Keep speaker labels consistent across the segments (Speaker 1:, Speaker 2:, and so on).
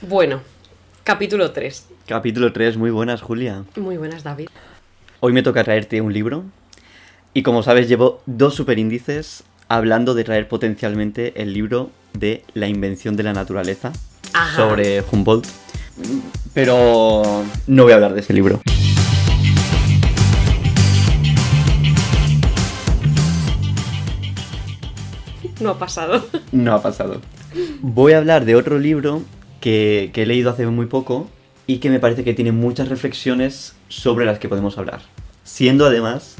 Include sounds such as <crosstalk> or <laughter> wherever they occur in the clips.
Speaker 1: Bueno, capítulo 3.
Speaker 2: Capítulo 3, muy buenas, Julia.
Speaker 1: Muy buenas, David.
Speaker 2: Hoy me toca traerte un libro. Y como sabes, llevo dos superíndices hablando de traer potencialmente el libro de La invención de la naturaleza
Speaker 1: Ajá.
Speaker 2: sobre Humboldt. Pero no voy a hablar de ese libro.
Speaker 1: No ha pasado.
Speaker 2: No ha pasado. Voy a hablar de otro libro que, he leído hace muy poco y que me parece que tiene muchas reflexiones sobre las que podemos hablar. Siendo además,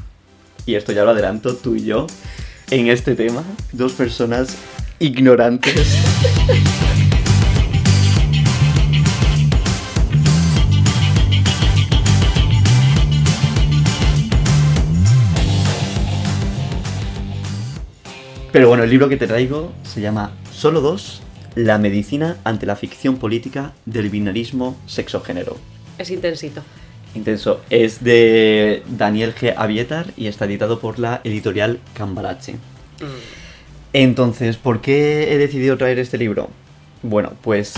Speaker 2: y esto ya lo adelanto, tú y yo, en este tema, dos personas ignorantes. Pero bueno, el libro que te traigo se llama Solo dos, la medicina ante la ficción política del binarismo sexo-género.
Speaker 1: Es intensito.
Speaker 2: Intenso. Es de Daniel G. Avietar y está editado por la editorial Cambalache. Entonces, ¿por qué he decidido traer este libro? Bueno, pues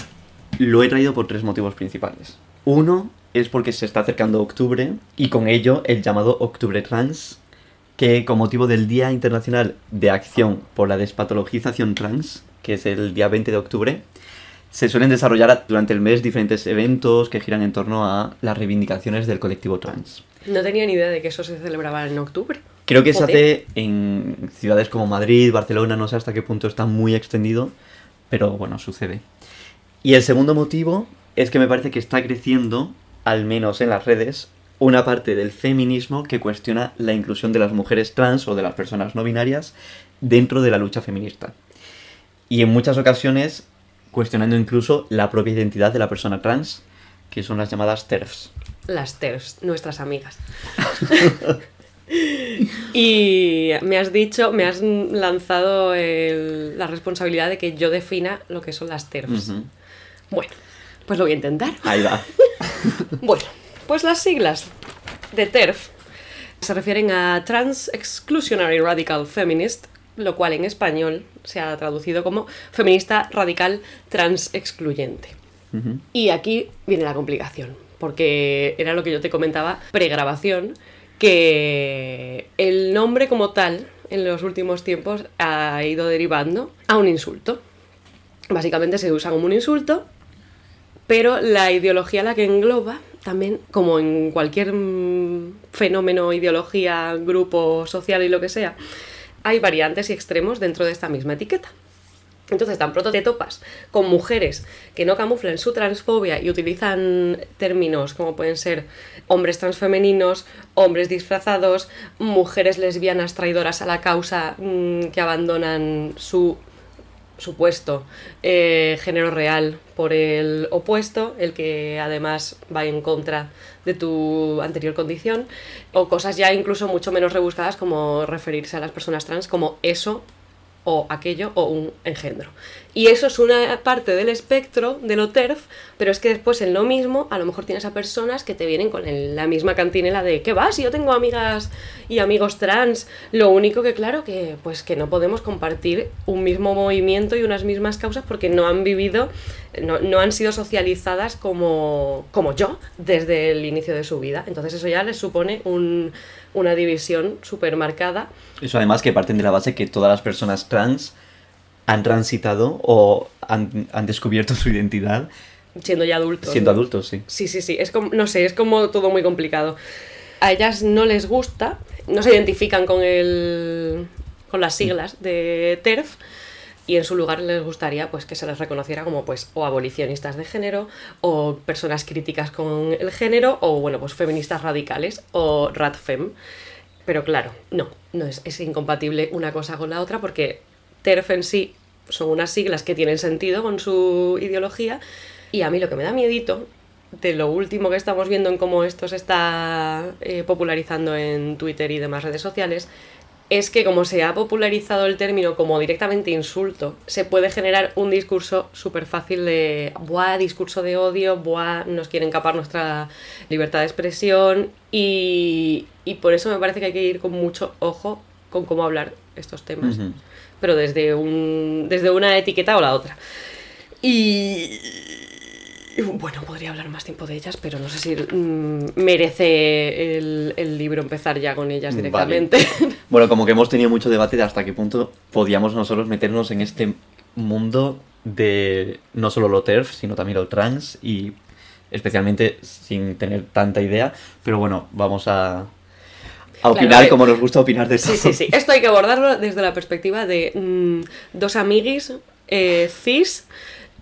Speaker 2: lo he traído por tres motivos principales. Uno es porque se está acercando octubre y con ello el llamado Octubre Trans, que con motivo del Día Internacional de Acción por la Despatologización Trans, que es el día 20 de octubre, se suelen desarrollar durante el mes diferentes eventos que giran en torno a las reivindicaciones del colectivo trans.
Speaker 1: No tenía ni idea de que eso se celebraba en octubre.
Speaker 2: Creo que se hace en ciudades como Madrid, Barcelona, no sé hasta qué punto está muy extendido, pero bueno, sucede. Y el segundo motivo es que me parece que está creciendo, al menos en las redes, una parte del feminismo que cuestiona la inclusión de las mujeres trans o de las personas no binarias dentro de la lucha feminista. Y en muchas ocasiones cuestionando incluso la propia identidad de la persona trans, que son las llamadas TERFs.
Speaker 1: Las TERFs, nuestras amigas. <laughs> y me has dicho, me has lanzado el- la responsabilidad de que yo defina lo que son las TERFs. Bueno, pues lo voy a intentar.
Speaker 2: Ahí va. <laughs>
Speaker 1: Bueno, pues las siglas de TERF se refieren a Trans Exclusionary Radical Feminist, lo cual en español se ha traducido como feminista radical trans excluyente. Y aquí viene la complicación, porque era lo que yo te comentaba pregrabación, que el nombre como tal en los últimos tiempos ha ido derivando a un insulto. Básicamente se usa como un insulto, pero la ideología la que engloba también, como en cualquier mm, fenómeno, ideología, grupo social y lo que sea, hay variantes y extremos dentro de esta misma etiqueta. Entonces, tan pronto te topas con mujeres que no camuflan su transfobia y utilizan términos como pueden ser hombres transfemeninos, hombres disfrazados, mujeres lesbianas traidoras a la causa mm, que abandonan su supuesto eh, género real por el opuesto, el que además va en contra de tu anterior condición, o cosas ya incluso mucho menos rebuscadas como referirse a las personas trans como eso o aquello o un engendro. Y eso es una parte del espectro de lo TERF, pero es que después en lo mismo a lo mejor tienes a personas que te vienen con la misma cantinela de ¿qué vas? Yo tengo amigas y amigos trans. Lo único que claro que pues que no podemos compartir un mismo movimiento y unas mismas causas porque no han vivido, no, no han sido socializadas como, como yo desde el inicio de su vida. Entonces eso ya les supone un- una división súper marcada
Speaker 2: Eso además que parten de la base que todas las personas trans han transitado o han, han descubierto su identidad
Speaker 1: siendo ya adultos.
Speaker 2: siendo
Speaker 1: ¿no?
Speaker 2: adultos, sí.
Speaker 1: Sí, sí, sí. Es como, no sé, es como todo muy complicado. A ellas no les gusta, no se identifican con el. con las siglas de TERF. Y en su lugar les gustaría pues que se les reconociera como pues o abolicionistas de género, o personas críticas con el género, o bueno, pues feministas radicales, o radfem. Pero claro, no, no es, es incompatible una cosa con la otra porque TERF en sí son unas siglas que tienen sentido con su ideología y a mí lo que me da miedito de lo último que estamos viendo en cómo esto se está eh, popularizando en Twitter y demás redes sociales es que como se ha popularizado el término como directamente insulto, se puede generar un discurso súper fácil de, buah, discurso de odio, buah, nos quieren capar nuestra libertad de expresión y, y por eso me parece que hay que ir con mucho ojo con cómo hablar estos temas, pero desde, un, desde una etiqueta o la otra. Y, bueno, podría hablar más tiempo de ellas, pero no sé si mm, merece el, el libro empezar ya con ellas
Speaker 2: Vale.
Speaker 1: directamente. <laughs>
Speaker 2: Bueno, como que hemos tenido mucho debate de hasta qué punto podíamos nosotros meternos en este mundo de no solo lo TERF, sino también lo trans y especialmente sin tener tanta idea. Pero bueno, vamos a, a opinar como nos gusta opinar de esto.
Speaker 1: Sí, sí, sí. Esto hay que abordarlo desde la perspectiva de mm, dos amiguis eh, cis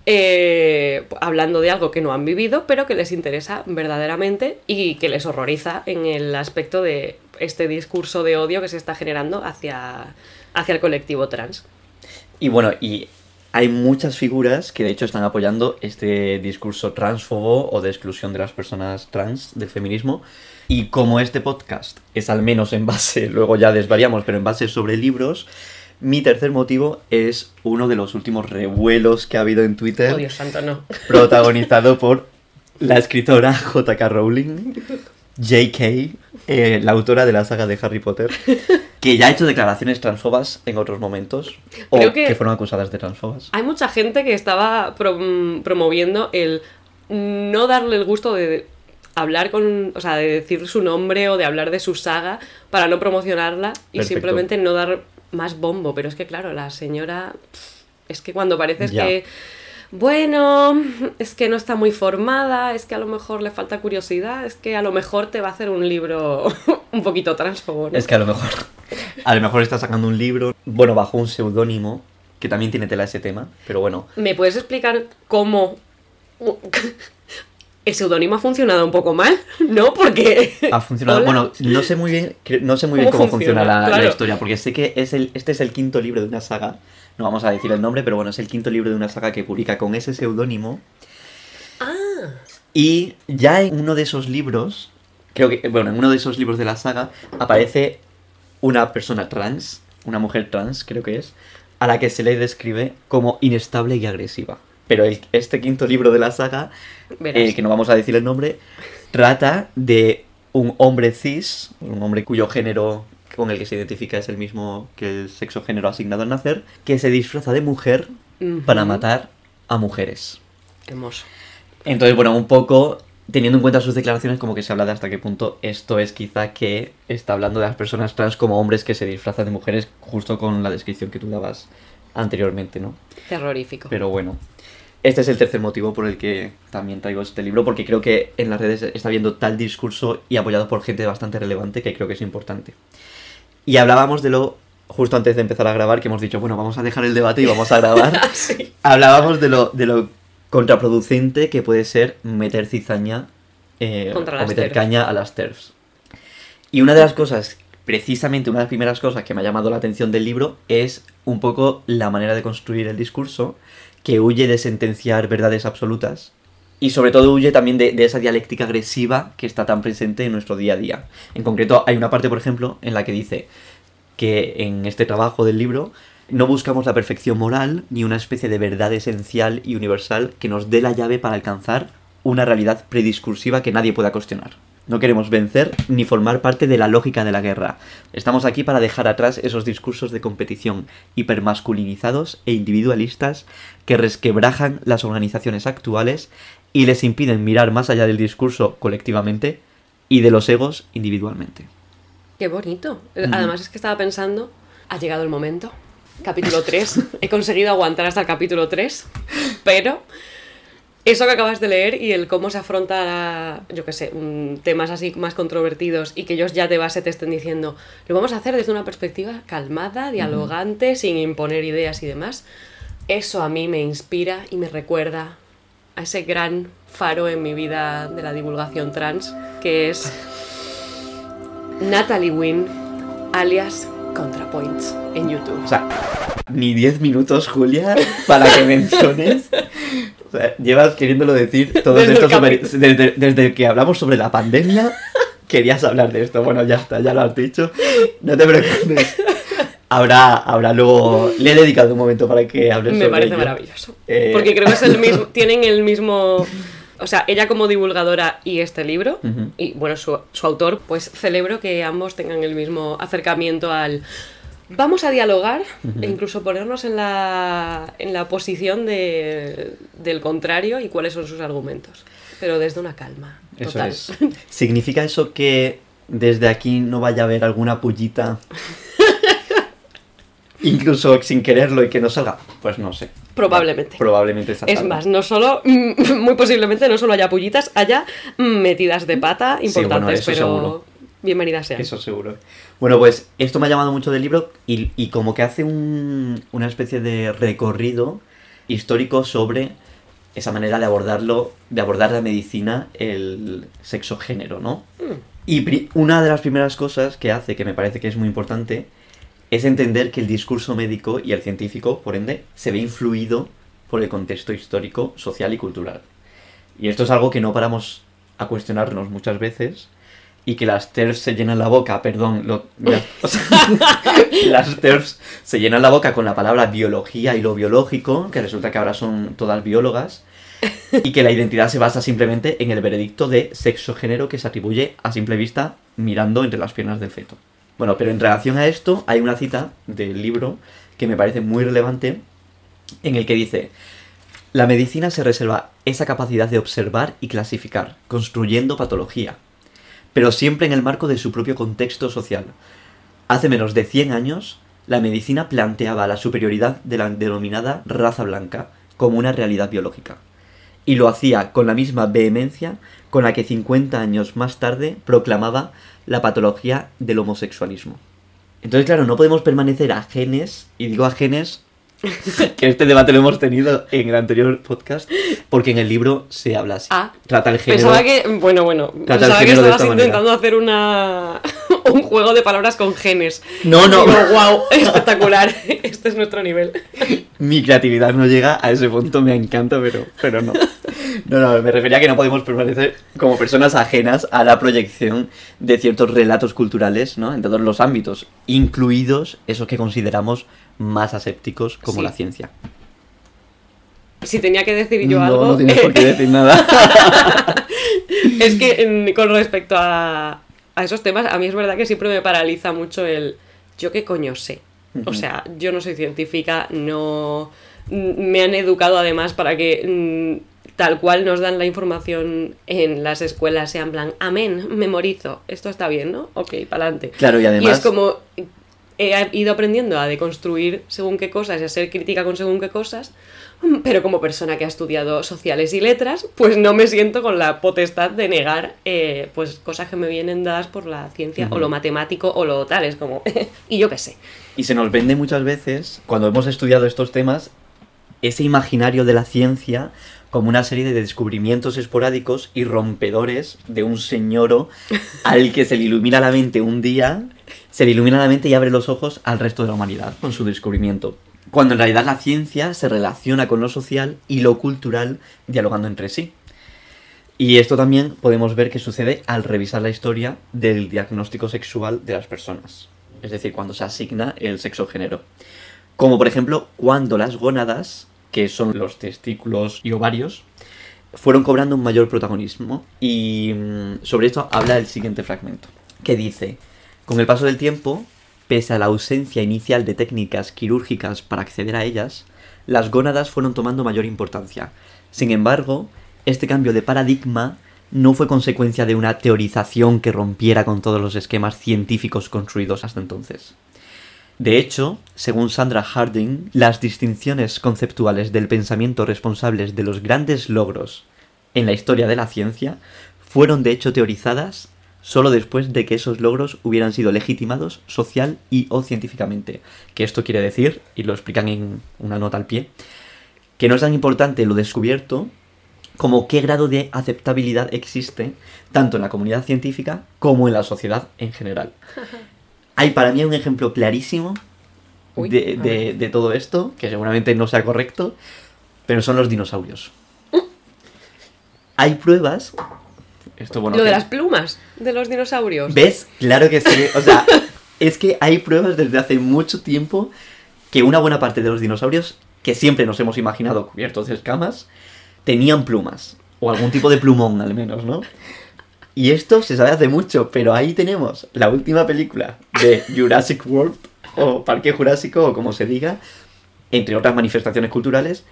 Speaker 1: eh, hablando de algo que no han vivido, pero que les interesa verdaderamente y que les horroriza en el aspecto de este discurso de odio que se está generando hacia, hacia el colectivo trans.
Speaker 2: Y bueno, y hay muchas figuras que de hecho están apoyando este discurso transfobo o de exclusión de las personas trans del feminismo. Y como este podcast es al menos en base, <laughs> luego ya desvariamos, pero en base sobre libros, mi tercer motivo es uno de los últimos revuelos que ha habido en Twitter,
Speaker 1: Oh, Dios santo, no.
Speaker 2: protagonizado <laughs> por la escritora J.K. Rowling, J.K., eh, la autora de la saga de Harry Potter, que ya ha hecho declaraciones transfobas en otros momentos, o
Speaker 1: Creo
Speaker 2: que...
Speaker 1: que-
Speaker 2: fueron acusadas de transfobas.
Speaker 1: Hay mucha gente que estaba prom- promoviendo el no darle el gusto de hablar con, o sea, de decir su nombre o de hablar de su saga para no promocionarla y
Speaker 2: Perfecto.
Speaker 1: simplemente no dar más bombo. Pero es que, claro, la señora, es que cuando parece
Speaker 2: Ya.
Speaker 1: que, bueno, es que no está muy formada, es que a lo mejor le falta curiosidad, es que a lo mejor te va a hacer un libro <laughs> un poquito transfobo, ¿no?
Speaker 2: Es que a lo mejor, a lo mejor está sacando un libro, bueno, bajo un seudónimo, que también tiene tela ese tema, pero bueno,
Speaker 1: ¿Me puedes explicar cómo el seudónimo ha funcionado un poco mal? <laughs> ¿No? Porque...
Speaker 2: ha funcionado.
Speaker 1: Hola.
Speaker 2: Bueno, no sé muy bien, no sé muy bien
Speaker 1: ¿Cómo
Speaker 2: cómo funciona,
Speaker 1: funciona?
Speaker 2: la, historia, porque sé que es el, este es el quinto libro de una saga. No vamos a decir el nombre, pero bueno, es el quinto libro de una saga que publica con ese seudónimo.
Speaker 1: Ah,
Speaker 2: Y ya en uno de esos libros, creo que, bueno, en uno de esos libros de la saga aparece una persona trans, una mujer trans, creo que es, a la que se le describe como inestable y agresiva. Pero el- este quinto libro de la saga,
Speaker 1: verás.
Speaker 2: que no vamos a decir el nombre, trata de un hombre cis, un hombre cuyo género con el que se identifica es el mismo que el sexo género asignado al nacer, que se disfraza de mujer para matar a mujeres.
Speaker 1: Hermoso.
Speaker 2: Entonces, bueno, un poco teniendo en cuenta sus declaraciones, como que se habla de hasta qué punto esto es quizá que está hablando de las personas trans como hombres que se disfrazan de mujeres, justo con la descripción que tú dabas anteriormente, ¿no?
Speaker 1: Terrorífico.
Speaker 2: Pero bueno, este es el tercer motivo por el que también traigo este libro, porque creo que en las redes está habiendo tal discurso y apoyado por gente bastante relevante que creo que es importante. Y hablábamos de lo, justo antes de empezar a grabar, que hemos dicho, bueno, vamos a dejar el debate y vamos a grabar. <laughs>
Speaker 1: Sí.
Speaker 2: Hablábamos de lo, de lo contraproducente que puede ser meter cizaña eh, o meter
Speaker 1: TERFs.
Speaker 2: caña a las TERFs. Y una de las cosas, precisamente una de las primeras cosas que me ha llamado la atención del libro es un poco la manera de construir el discurso que huye de sentenciar verdades absolutas y sobre todo huye también de, esa dialéctica agresiva que está tan presente en nuestro día a día. En concreto, hay una parte, por ejemplo, en la que dice que en este trabajo del libro no buscamos la perfección moral ni una especie de verdad esencial y universal que nos dé la llave para alcanzar una realidad prediscursiva que nadie pueda cuestionar. No queremos vencer ni formar parte de la lógica de la guerra. Estamos aquí para dejar atrás esos discursos de competición hipermasculinizados e individualistas que resquebrajan las organizaciones actuales y les impiden mirar más allá del discurso colectivamente y de los egos individualmente.
Speaker 1: Qué bonito. Además es que estaba pensando, ha llegado el momento. Capítulo 3. <laughs> He conseguido aguantar hasta el capítulo 3, pero eso que acabas de leer y el cómo se afronta, yo qué sé, temas así más controvertidos y que ellos ya de base te estén diciendo, lo vamos a hacer desde una perspectiva calmada, dialogante, sin imponer ideas y demás. Eso a mí me inspira y me recuerda a ese gran faro en mi vida de la divulgación trans, que es Natalie Wynn, alias ContraPoints, en YouTube.
Speaker 2: O sea, ni 10 minutos, Julia, para que menciones. <laughs> Llevas queriéndolo decir todos
Speaker 1: Desde
Speaker 2: desde, desde que hablamos sobre la pandemia, <laughs> querías hablar de esto. Bueno, ya está, ya lo has dicho. No te preocupes. Habrá, habrá luego. Le he dedicado un momento para que hables
Speaker 1: Me
Speaker 2: sobre
Speaker 1: parece
Speaker 2: ello.
Speaker 1: maravilloso.
Speaker 2: Eh,
Speaker 1: Porque creo que es el <laughs> mismo, tienen el mismo... O sea, ella como divulgadora y este libro, y bueno, su, su autor, pues celebro que ambos tengan el mismo acercamiento al Vamos a dialogar e incluso ponernos en la, en la posición de- del contrario y cuáles son sus argumentos. Pero desde una calma.
Speaker 2: Eso
Speaker 1: Total.
Speaker 2: es. ¿Significa eso que desde aquí no vaya a haber alguna pullita? <laughs> Incluso sin quererlo y que no salga. Pues no sé.
Speaker 1: Probablemente.
Speaker 2: Probablemente.
Speaker 1: Es más, no solo, <laughs> muy posiblemente no solo haya pullitas, haya metidas de pata
Speaker 2: Sí, bueno,
Speaker 1: importantes,
Speaker 2: eso
Speaker 1: pero
Speaker 2: seguro.
Speaker 1: Bienvenidas sean.
Speaker 2: Eso seguro. Bueno, pues esto me ha llamado mucho del libro y, y como que hace un- una especie de recorrido histórico sobre esa manera de abordarlo, de abordar la medicina, el sexo-género, ¿no?
Speaker 1: Mm.
Speaker 2: Y una de las primeras cosas que hace, que me parece que es muy importante, es entender que el discurso médico y el científico, por ende, se ve influido por el contexto histórico, social y cultural. Y esto es algo que no paramos a cuestionarnos muchas veces y que las TERFs se llenan la boca, perdón, lo- ya, <laughs> o sea, <laughs> las TERFs se llenan la boca con la palabra biología y lo biológico, que resulta que ahora son todas biólogas, y que la identidad se basa simplemente en el veredicto de sexo-género que se atribuye a simple vista mirando entre las piernas del feto. Bueno, pero en relación a esto hay una cita del libro que me parece muy relevante en el que dice, la medicina se reserva esa capacidad de observar y clasificar, construyendo patología, pero siempre en el marco de su propio contexto social. Hace menos de 100 años, la medicina planteaba la superioridad de la denominada raza blanca como una realidad biológica, y lo hacía con la misma vehemencia con la que 50 años más tarde proclamaba la patología del homosexualismo. Entonces, claro, no podemos permanecer ajenes, y digo ajenes, <laughs> que este debate lo hemos tenido en el anterior podcast, porque en el libro se habla así.
Speaker 1: Ah,
Speaker 2: Trata el género.
Speaker 1: Pensaba que, bueno, bueno, pensaba que estabas
Speaker 2: manera.
Speaker 1: intentando hacer una <laughs> un juego de palabras con genes.
Speaker 2: No, no.
Speaker 1: Digo, wow, espectacular. <laughs> Este es nuestro nivel.
Speaker 2: Mi creatividad no llega a ese punto, me encanta, pero, pero no. No, no, me refería a que no podemos permanecer como personas ajenas a la proyección de ciertos relatos culturales, ¿no? En todos los ámbitos, incluidos esos que consideramos más asépticos como
Speaker 1: Sí.
Speaker 2: la ciencia.
Speaker 1: Si tenía que decir yo
Speaker 2: no,
Speaker 1: algo,
Speaker 2: no tienes por qué <laughs> decir nada.
Speaker 1: es que en- con respecto a, a esos temas, a mí es verdad que siempre me paraliza mucho el yo qué coño sé. O sea, yo no soy científica, no mm, me han educado además para que mm, tal cual nos dan la información en las escuelas sean plan, amén, memorizo, esto está bien, ¿no? Ok, para adelante.
Speaker 2: Claro, y
Speaker 1: Y
Speaker 2: además...
Speaker 1: es como he ido aprendiendo a deconstruir según qué cosas y a ser crítica con según qué cosas, pero como persona que ha estudiado sociales y letras, pues no me siento con la potestad de negar eh, pues cosas que me vienen dadas por la ciencia o lo matemático o lo tal, es como, <laughs> y yo qué sé.
Speaker 2: Y se nos vende muchas veces, cuando hemos estudiado estos temas, ese imaginario de la ciencia como una serie de descubrimientos esporádicos y rompedores de un señoro <laughs> al que se le ilumina la mente un día, se le ilumina la mente y abre los ojos al resto de la humanidad con su descubrimiento. Cuando en realidad la ciencia se relaciona con lo social y lo cultural dialogando entre sí. Y esto también podemos ver que sucede al revisar la historia del diagnóstico sexual de las personas. Es decir, cuando se asigna el sexo-género. Como por ejemplo, cuando las gónadas, que son los testículos y ovarios, fueron cobrando un mayor protagonismo. Y mm, sobre esto habla el siguiente fragmento, que dice, con el paso del tiempo, pese a la ausencia inicial de técnicas quirúrgicas para acceder a ellas, las gónadas fueron tomando mayor importancia. Sin embargo, este cambio de paradigma no fue consecuencia de una teorización que rompiera con todos los esquemas científicos construidos hasta entonces. De hecho, según Sandra Harding, las distinciones conceptuales del pensamiento responsables de los grandes logros en la historia de la ciencia fueron de hecho teorizadas solo después de que esos logros hubieran sido legitimados social y o científicamente. Que esto quiere decir, y lo explican en una nota al pie, que no es tan importante lo descubierto como qué grado de aceptabilidad existe tanto en la comunidad científica como en la sociedad en general. <laughs> Hay para mí un ejemplo clarísimo
Speaker 1: Uy,
Speaker 2: de, todo esto, que seguramente no sea correcto, pero son los dinosaurios. Hay pruebas... Esto, bueno,
Speaker 1: Lo de las plumas de los dinosaurios.
Speaker 2: ¿Ves? Claro que sí. O sea, <laughs> es que hay pruebas desde hace mucho tiempo que una buena parte de los dinosaurios, que siempre nos hemos imaginado cubiertos de escamas, tenían plumas. O algún tipo de plumón, al menos, ¿no? Y esto se sabe hace mucho, pero ahí tenemos la última película de <laughs> Jurassic World, o Parque Jurásico o como se diga, entre otras manifestaciones culturales,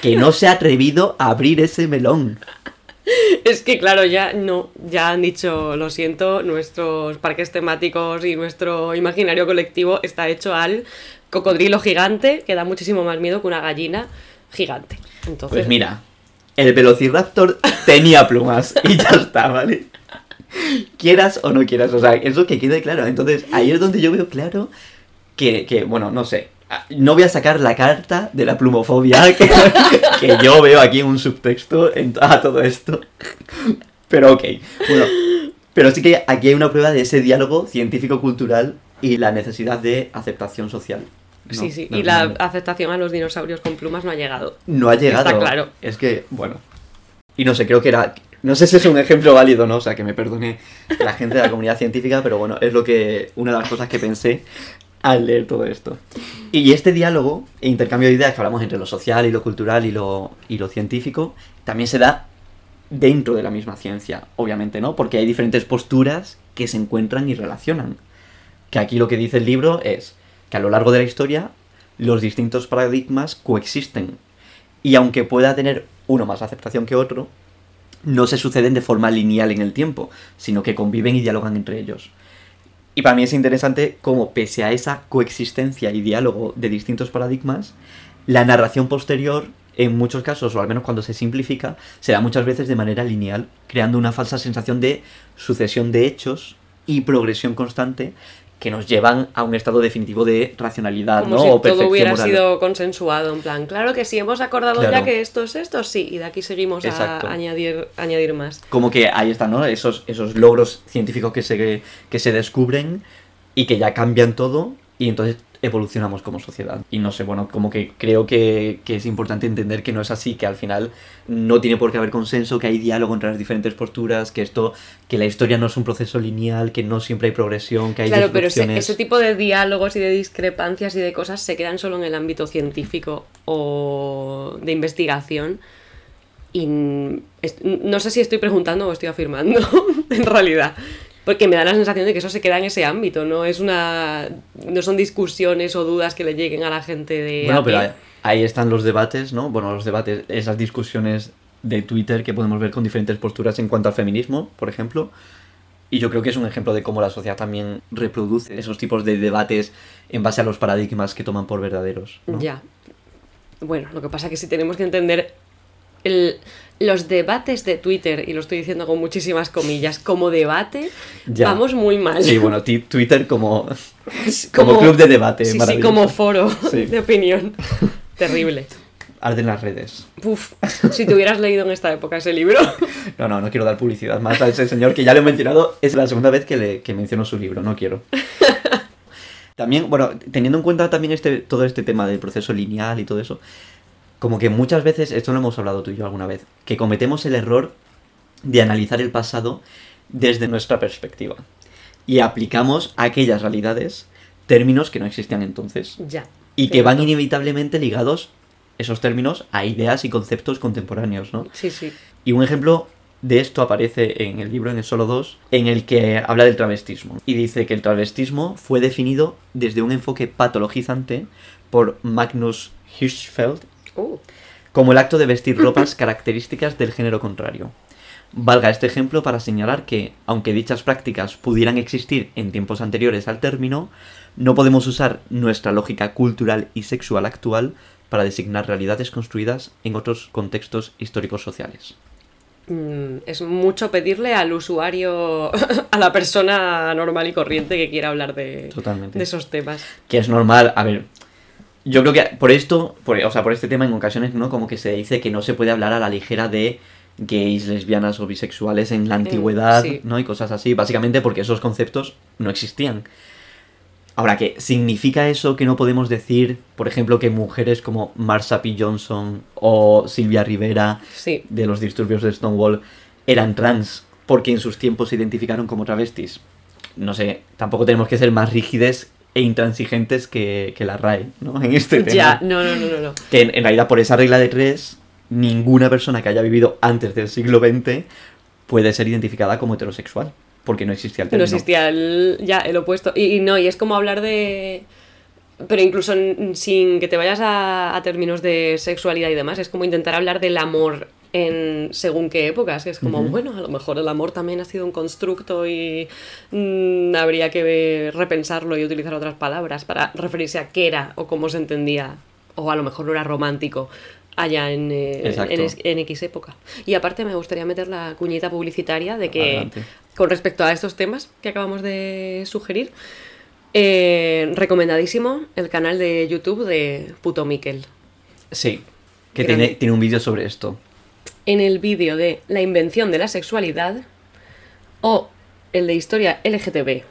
Speaker 2: que no se ha atrevido a abrir ese melón.
Speaker 1: Es que claro, ya no, ya han dicho, lo siento, nuestros parques temáticos y nuestro imaginario colectivo está hecho al cocodrilo gigante, que da muchísimo más miedo que una gallina gigante. Entonces,
Speaker 2: Pues mira, el Velociraptor tenía plumas y ya está, ¿vale? Quieras o no quieras, o sea, eso que quede claro. Entonces, ahí es donde yo veo claro que, que, bueno, no sé. No voy a sacar la carta de la plumofobia que, <laughs> que yo veo aquí un subtexto en, a todo esto. Pero ok, bueno. Pero sí que aquí hay una prueba de ese diálogo científico-cultural y la necesidad de aceptación social. ¿No?
Speaker 1: sí, sí,
Speaker 2: No,
Speaker 1: y la
Speaker 2: no,
Speaker 1: aceptación a los dinosaurios con plumas no ha llegado.
Speaker 2: No ha llegado.
Speaker 1: Está claro.
Speaker 2: Es que, bueno. Y no sé, creo que era. No sé si es un ejemplo válido, ¿no? O sea, que me perdone la gente de la comunidad científica, pero bueno, es lo que. Una de las cosas que pensé al leer todo esto. Y este diálogo e intercambio de ideas que hablamos entre lo social y lo cultural y lo, y lo científico también se da dentro de la misma ciencia, obviamente, ¿no? Porque hay diferentes posturas que se encuentran y relacionan. Que aquí lo que dice el libro es que a lo largo de la historia los distintos paradigmas coexisten. Y aunque pueda tener uno más aceptación que otro, no se suceden de forma lineal en el tiempo, sino que conviven y dialogan entre ellos. Y para mí es interesante cómo, pese a esa coexistencia y diálogo de distintos paradigmas, la narración posterior, en muchos casos, o al menos cuando se simplifica, se da muchas veces de manera lineal, creando una falsa sensación de sucesión de hechos y progresión constante que nos llevan a un estado definitivo de racionalidad,
Speaker 1: Como
Speaker 2: ¿no?
Speaker 1: si
Speaker 2: o
Speaker 1: todo hubiera
Speaker 2: moral.
Speaker 1: sido consensuado, en plan, claro que sí, hemos acordado
Speaker 2: Claro.
Speaker 1: ya que esto es esto, sí, y de aquí seguimos
Speaker 2: Exacto.
Speaker 1: a añadir, añadir más.
Speaker 2: como que ahí están, ¿no? Esos, esos logros científicos que se, que se descubren y que ya cambian todo y entonces evolucionamos como sociedad. Y no sé, bueno, como que creo que, que es importante entender que no es así, que al final no tiene por qué haber consenso, que hay diálogo entre las diferentes posturas, que esto, que la historia no es un proceso lineal, que no siempre hay progresión, que hay
Speaker 1: Claro, pero ese, tipo de diálogos y de discrepancias y de cosas se quedan solo en el ámbito científico o de investigación. Y no sé si estoy preguntando o estoy afirmando, <laughs> en realidad. Porque me da la sensación de que eso se queda en ese ámbito, no es una. no son discusiones o dudas que le lleguen a la gente de.
Speaker 2: Bueno, pero ahí están los debates, ¿no? Bueno, los debates, esas discusiones de Twitter que podemos ver con diferentes posturas en cuanto al feminismo, por ejemplo. Y yo creo que es un ejemplo de cómo la sociedad también reproduce esos tipos de debates en base a los paradigmas que toman por verdaderos. ¿no?
Speaker 1: Ya. Bueno, lo que pasa es que si tenemos que entender el- los debates de Twitter, y lo estoy diciendo con muchísimas comillas, como debate,
Speaker 2: Ya.
Speaker 1: vamos muy mal.
Speaker 2: Sí, bueno, Twitter <laughs> como, como, club de debate.
Speaker 1: Sí, sí, como foro
Speaker 2: Sí.
Speaker 1: de opinión. Terrible.
Speaker 2: Arden las redes.
Speaker 1: Uf, si te hubieras leído en esta época ese libro.
Speaker 2: No, no, no quiero dar publicidad más a ese señor que ya lo he mencionado. Es la segunda vez que, le, que menciono su libro, no quiero. <laughs> También, bueno, teniendo en cuenta también este, todo este tema del proceso lineal y todo eso, como que muchas veces, esto lo hemos hablado tú y yo alguna vez, que cometemos el error de analizar el pasado desde nuestra perspectiva. Y aplicamos a aquellas realidades términos que no existían entonces.
Speaker 1: ya.
Speaker 2: Y que van inevitablemente ligados, esos términos, a ideas y conceptos contemporáneos, ¿no?
Speaker 1: Sí, sí.
Speaker 2: Y un ejemplo de esto aparece en el libro, en el solo 2, en el que habla del travestismo. Y dice que el travestismo fue definido desde un enfoque patologizante por Magnus Hirschfeld
Speaker 1: Uh,
Speaker 2: como el acto de vestir ropas <laughs> características del género contrario. Valga este ejemplo para señalar que, aunque dichas prácticas pudieran existir en tiempos anteriores al término, no podemos usar nuestra lógica cultural y sexual actual para designar realidades construidas en otros contextos históricos sociales.
Speaker 1: mm, es mucho pedirle al usuario, <laughs> a la persona normal y corriente que quiera hablar de,
Speaker 2: Totalmente.
Speaker 1: de esos temas.
Speaker 2: que es normal, a ver, yo creo que por esto, por, o sea, por este tema en ocasiones, ¿no? Como que se dice que no se puede hablar a la ligera de gays, lesbianas o bisexuales en la antigüedad,
Speaker 1: sí.
Speaker 2: ¿no? Y cosas así, básicamente porque esos conceptos no existían. Ahora, ¿qué significa eso que no podemos decir, por ejemplo, que mujeres como Marsha P. Johnson o Silvia Rivera
Speaker 1: Sí.
Speaker 2: de los disturbios de Stonewall eran trans porque en sus tiempos se identificaron como travestis. No sé, tampoco tenemos que ser más rígides e intransigentes que, que la RAE, ¿no? En este tema.
Speaker 1: Ya, no, no, no, no. no.
Speaker 2: Que en, en realidad por esa regla de tres, ninguna persona que haya vivido antes del siglo XX puede ser identificada como heterosexual, porque no existía el
Speaker 1: No
Speaker 2: término.
Speaker 1: existía el, ya el opuesto. Y, y no, y es como hablar de. pero incluso sin que te vayas a, a términos de sexualidad y demás, es como intentar hablar del amor en según qué épocas, que es como, bueno, a lo mejor el amor también ha sido un constructo y mm, habría que repensarlo y utilizar otras palabras para referirse a qué era o cómo se entendía, o a lo mejor no era romántico allá en, eh, en, X época. Y aparte me gustaría meter la cuñita publicitaria de que
Speaker 2: Adelante.
Speaker 1: con respecto a estos temas que acabamos de sugerir, eh, recomendadísimo el canal de YouTube de Puto Miquel.
Speaker 2: Sí, que tiene, tiene un vídeo sobre esto.
Speaker 1: En el vídeo de La invención de la sexualidad, o el de historia LGTB,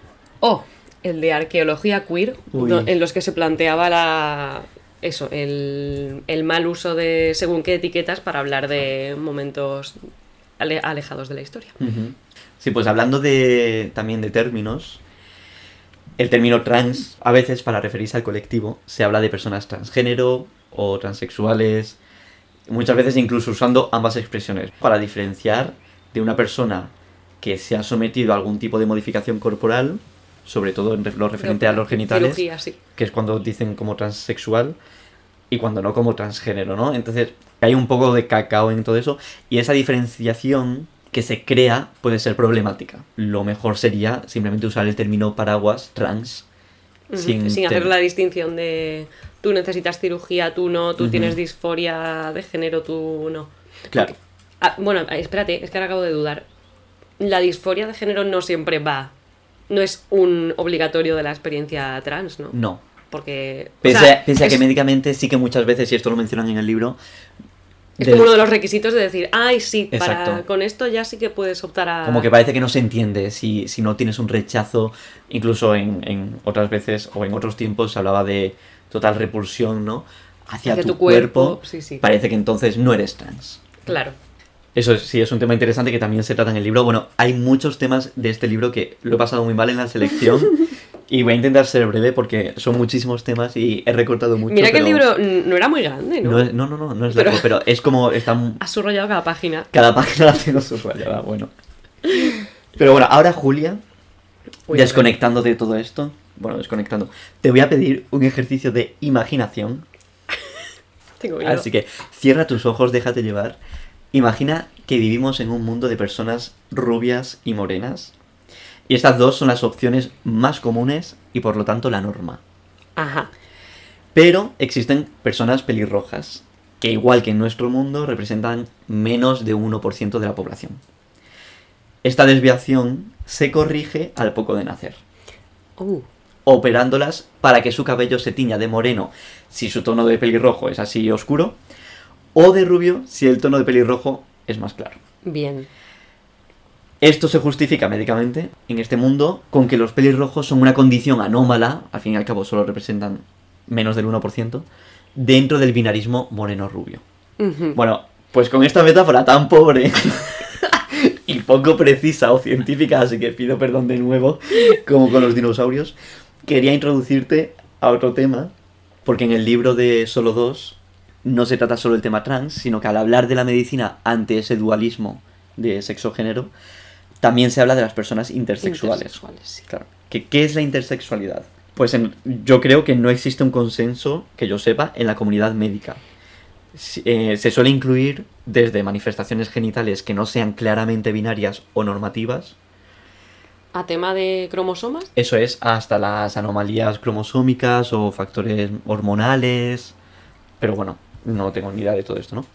Speaker 1: o el de arqueología queer,
Speaker 2: Uy.
Speaker 1: en los que se planteaba la eso, el, el mal uso de según qué etiquetas para hablar de momentos ale- alejados de la historia.
Speaker 2: Sí, pues hablando de también de términos, el término trans, a veces para referirse al colectivo, se habla de personas transgénero o transexuales, muchas veces incluso usando ambas expresiones, para diferenciar de una persona que se ha sometido a algún tipo de modificación corporal, sobre todo en lo referente a los genitales,
Speaker 1: sí.
Speaker 2: que es cuando dicen como transexual y cuando no como transgénero, ¿no? Entonces hay un poco de cacao en todo eso y esa diferenciación que se crea puede ser problemática. Lo mejor sería simplemente usar el término paraguas trans sin,
Speaker 1: sin, hacer la distinción de tú necesitas cirugía, tú no, tú tienes disforia de género, tú no.
Speaker 2: Claro.
Speaker 1: Porque- ah, bueno, espérate, es que ahora acabo de dudar. La disforia de género no siempre va. No es un obligatorio de la experiencia trans, ¿no?
Speaker 2: No.
Speaker 1: Porque. o
Speaker 2: Pese,
Speaker 1: sea,
Speaker 2: a, pese a que médicamente sí que muchas veces, y esto lo mencionan en el libro,
Speaker 1: es como uno de los requisitos de decir, ay, sí, para, con esto ya sí que puedes optar a.
Speaker 2: Como que parece que no se entiende si, si no tienes un rechazo, incluso en, en otras veces o en otros tiempos se hablaba de total repulsión, ¿no? Hacia,
Speaker 1: Hacia
Speaker 2: tu,
Speaker 1: tu cuerpo,
Speaker 2: cuerpo,
Speaker 1: sí, sí.
Speaker 2: parece que entonces no eres trans.
Speaker 1: Claro.
Speaker 2: Eso es- sí es un tema interesante que también se trata en el libro. Bueno, hay muchos temas de este libro que lo he pasado muy mal en la selección <laughs> y voy a intentar ser breve porque son muchísimos temas y he recortado mucho.
Speaker 1: Mira que el
Speaker 2: pero
Speaker 1: libro no era muy grande, ¿no?
Speaker 2: No, es- no, no, no, no es
Speaker 1: Pero-
Speaker 2: largo, pero es como están <laughs>
Speaker 1: Has subrayado cada página.
Speaker 2: cada página la tengo subrayada, bueno. Pero bueno, ahora Julia,
Speaker 1: Uy,
Speaker 2: desconectando de todo esto, bueno, desconectando, te voy a pedir un ejercicio de imaginación. <laughs>
Speaker 1: Tengo miedo.
Speaker 2: Así que cierra tus ojos, déjate llevar. Imagina que vivimos en un mundo de personas rubias y morenas. Y estas dos son las opciones más comunes y por lo tanto la norma.
Speaker 1: Ajá.
Speaker 2: Pero existen personas pelirrojas, que igual que en nuestro mundo representan menos de 1% de la población. Esta desviación se corrige al poco de nacer,
Speaker 1: Uh,
Speaker 2: operándolas para que su cabello se tiña de moreno si su tono de pelirrojo es así oscuro, o de rubio si el tono de pelirrojo es más claro.
Speaker 1: bien.
Speaker 2: Esto se justifica médicamente en este mundo con que los pelirrojos son una condición anómala, al fin y al cabo solo representan menos del 1%, dentro del binarismo moreno-rubio. Bueno, pues con esta metáfora tan pobre <laughs> poco precisa o científica, así que pido perdón de nuevo, como con los dinosaurios, quería introducirte a otro tema, porque en el libro de Solo dos no se trata solo el tema trans, sino que al hablar de la medicina ante ese dualismo de sexo-género, también se habla de las personas intersexuales.
Speaker 1: Intersexuales, sí.
Speaker 2: Claro. ¿Qué, qué es la intersexualidad? Pues en- yo creo que no existe un consenso, que yo sepa, en la comunidad médica. Eh, se suele incluir desde manifestaciones genitales que no sean claramente binarias o normativas,
Speaker 1: A tema de cromosomas,
Speaker 2: eso es, hasta las anomalías cromosómicas o factores hormonales. Pero bueno, no tengo ni idea de todo esto, ¿no?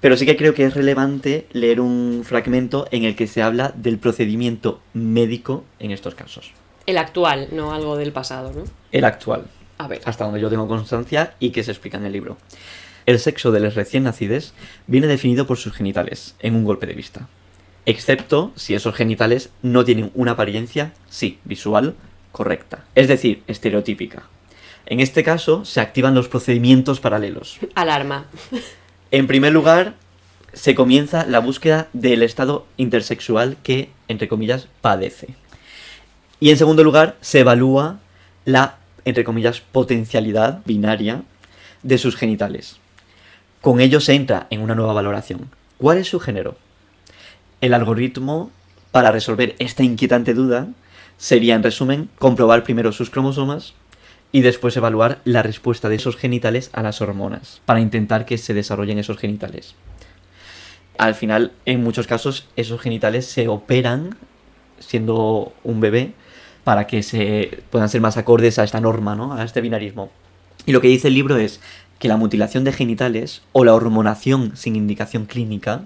Speaker 2: Pero sí que creo que es relevante leer un fragmento en el que se habla del procedimiento médico en estos casos.
Speaker 1: el actual, no algo del pasado, ¿no?
Speaker 2: El actual.
Speaker 1: A ver.
Speaker 2: hasta donde yo tengo constancia y que se explica en el libro. El sexo de los recién nacidos viene definido por sus genitales, en un golpe de vista. Excepto si esos genitales no tienen una apariencia, sí, visual, correcta. Es decir, estereotípica. En este caso, se activan los procedimientos paralelos.
Speaker 1: Alarma.
Speaker 2: En primer lugar, se comienza la búsqueda del estado intersexual que, entre comillas, padece. Y en segundo lugar, se evalúa la, entre comillas, potencialidad binaria de sus genitales. Con ello se entra en una nueva valoración. ¿Cuál es su género? El algoritmo para resolver esta inquietante duda sería, en resumen, comprobar primero sus cromosomas y después evaluar la respuesta de esos genitales a las hormonas, para intentar que se desarrollen esos genitales. Al final, en muchos casos, esos genitales se operan siendo un bebé para que se puedan ser más acordes a esta norma, ¿no? A este binarismo. Y lo que dice el libro es que la mutilación de genitales o la hormonación sin indicación clínica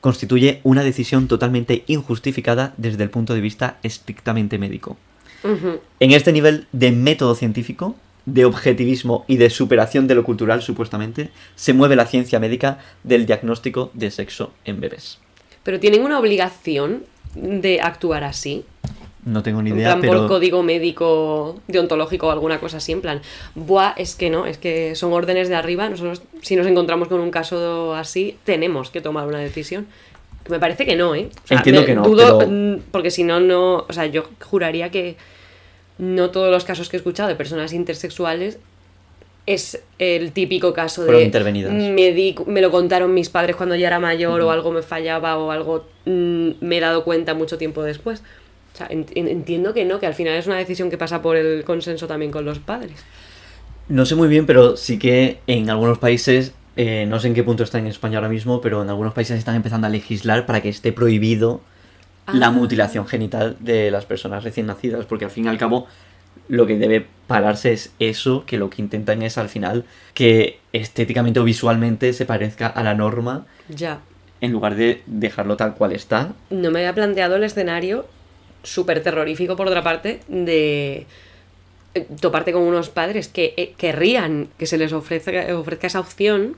Speaker 2: constituye una decisión totalmente injustificada desde el punto de vista estrictamente médico. En este nivel de método científico, de objetivismo y de superación de lo cultural, supuestamente, se mueve la ciencia médica del diagnóstico de sexo en bebés.
Speaker 1: Pero tienen una obligación de actuar así.
Speaker 2: No tengo ni
Speaker 1: En
Speaker 2: idea,
Speaker 1: plan,
Speaker 2: pero
Speaker 1: por código médico, deontológico o alguna cosa así, en plan, buah, es que no, es que son órdenes de arriba, nosotros si nos encontramos con un caso así, tenemos que tomar una decisión. Que Me parece que no, ¿eh? O
Speaker 2: Entiendo
Speaker 1: me-
Speaker 2: que no,
Speaker 1: dudo,
Speaker 2: pero-
Speaker 1: mm, porque si no, no, o sea, yo juraría que no todos los casos que he escuchado de personas intersexuales es el típico caso
Speaker 2: Fueron
Speaker 1: de
Speaker 2: intervenidas.
Speaker 1: Me, di- me lo contaron mis padres cuando ya era mayor o algo me fallaba o algo mm, me he dado cuenta mucho tiempo después. O sea, en- en- entiendo que no, que al final es una decisión que pasa por el consenso también con los padres.
Speaker 2: no sé muy bien, pero sí que en algunos países, eh, no sé en qué punto está en España ahora mismo, pero en algunos países están empezando a legislar para que esté prohibido la
Speaker 1: Ah.
Speaker 2: mutilación genital de las personas recién nacidas, porque al fin y al cabo lo que debe pararse es eso, que lo que intentan es al final que estéticamente o visualmente se parezca a la norma
Speaker 1: Ya.
Speaker 2: en lugar de dejarlo tal cual está.
Speaker 1: No me había planteado el escenario súper terrorífico, por otra parte, de eh, toparte con unos padres que eh, querrían que se les ofrezca, ofrezca esa opción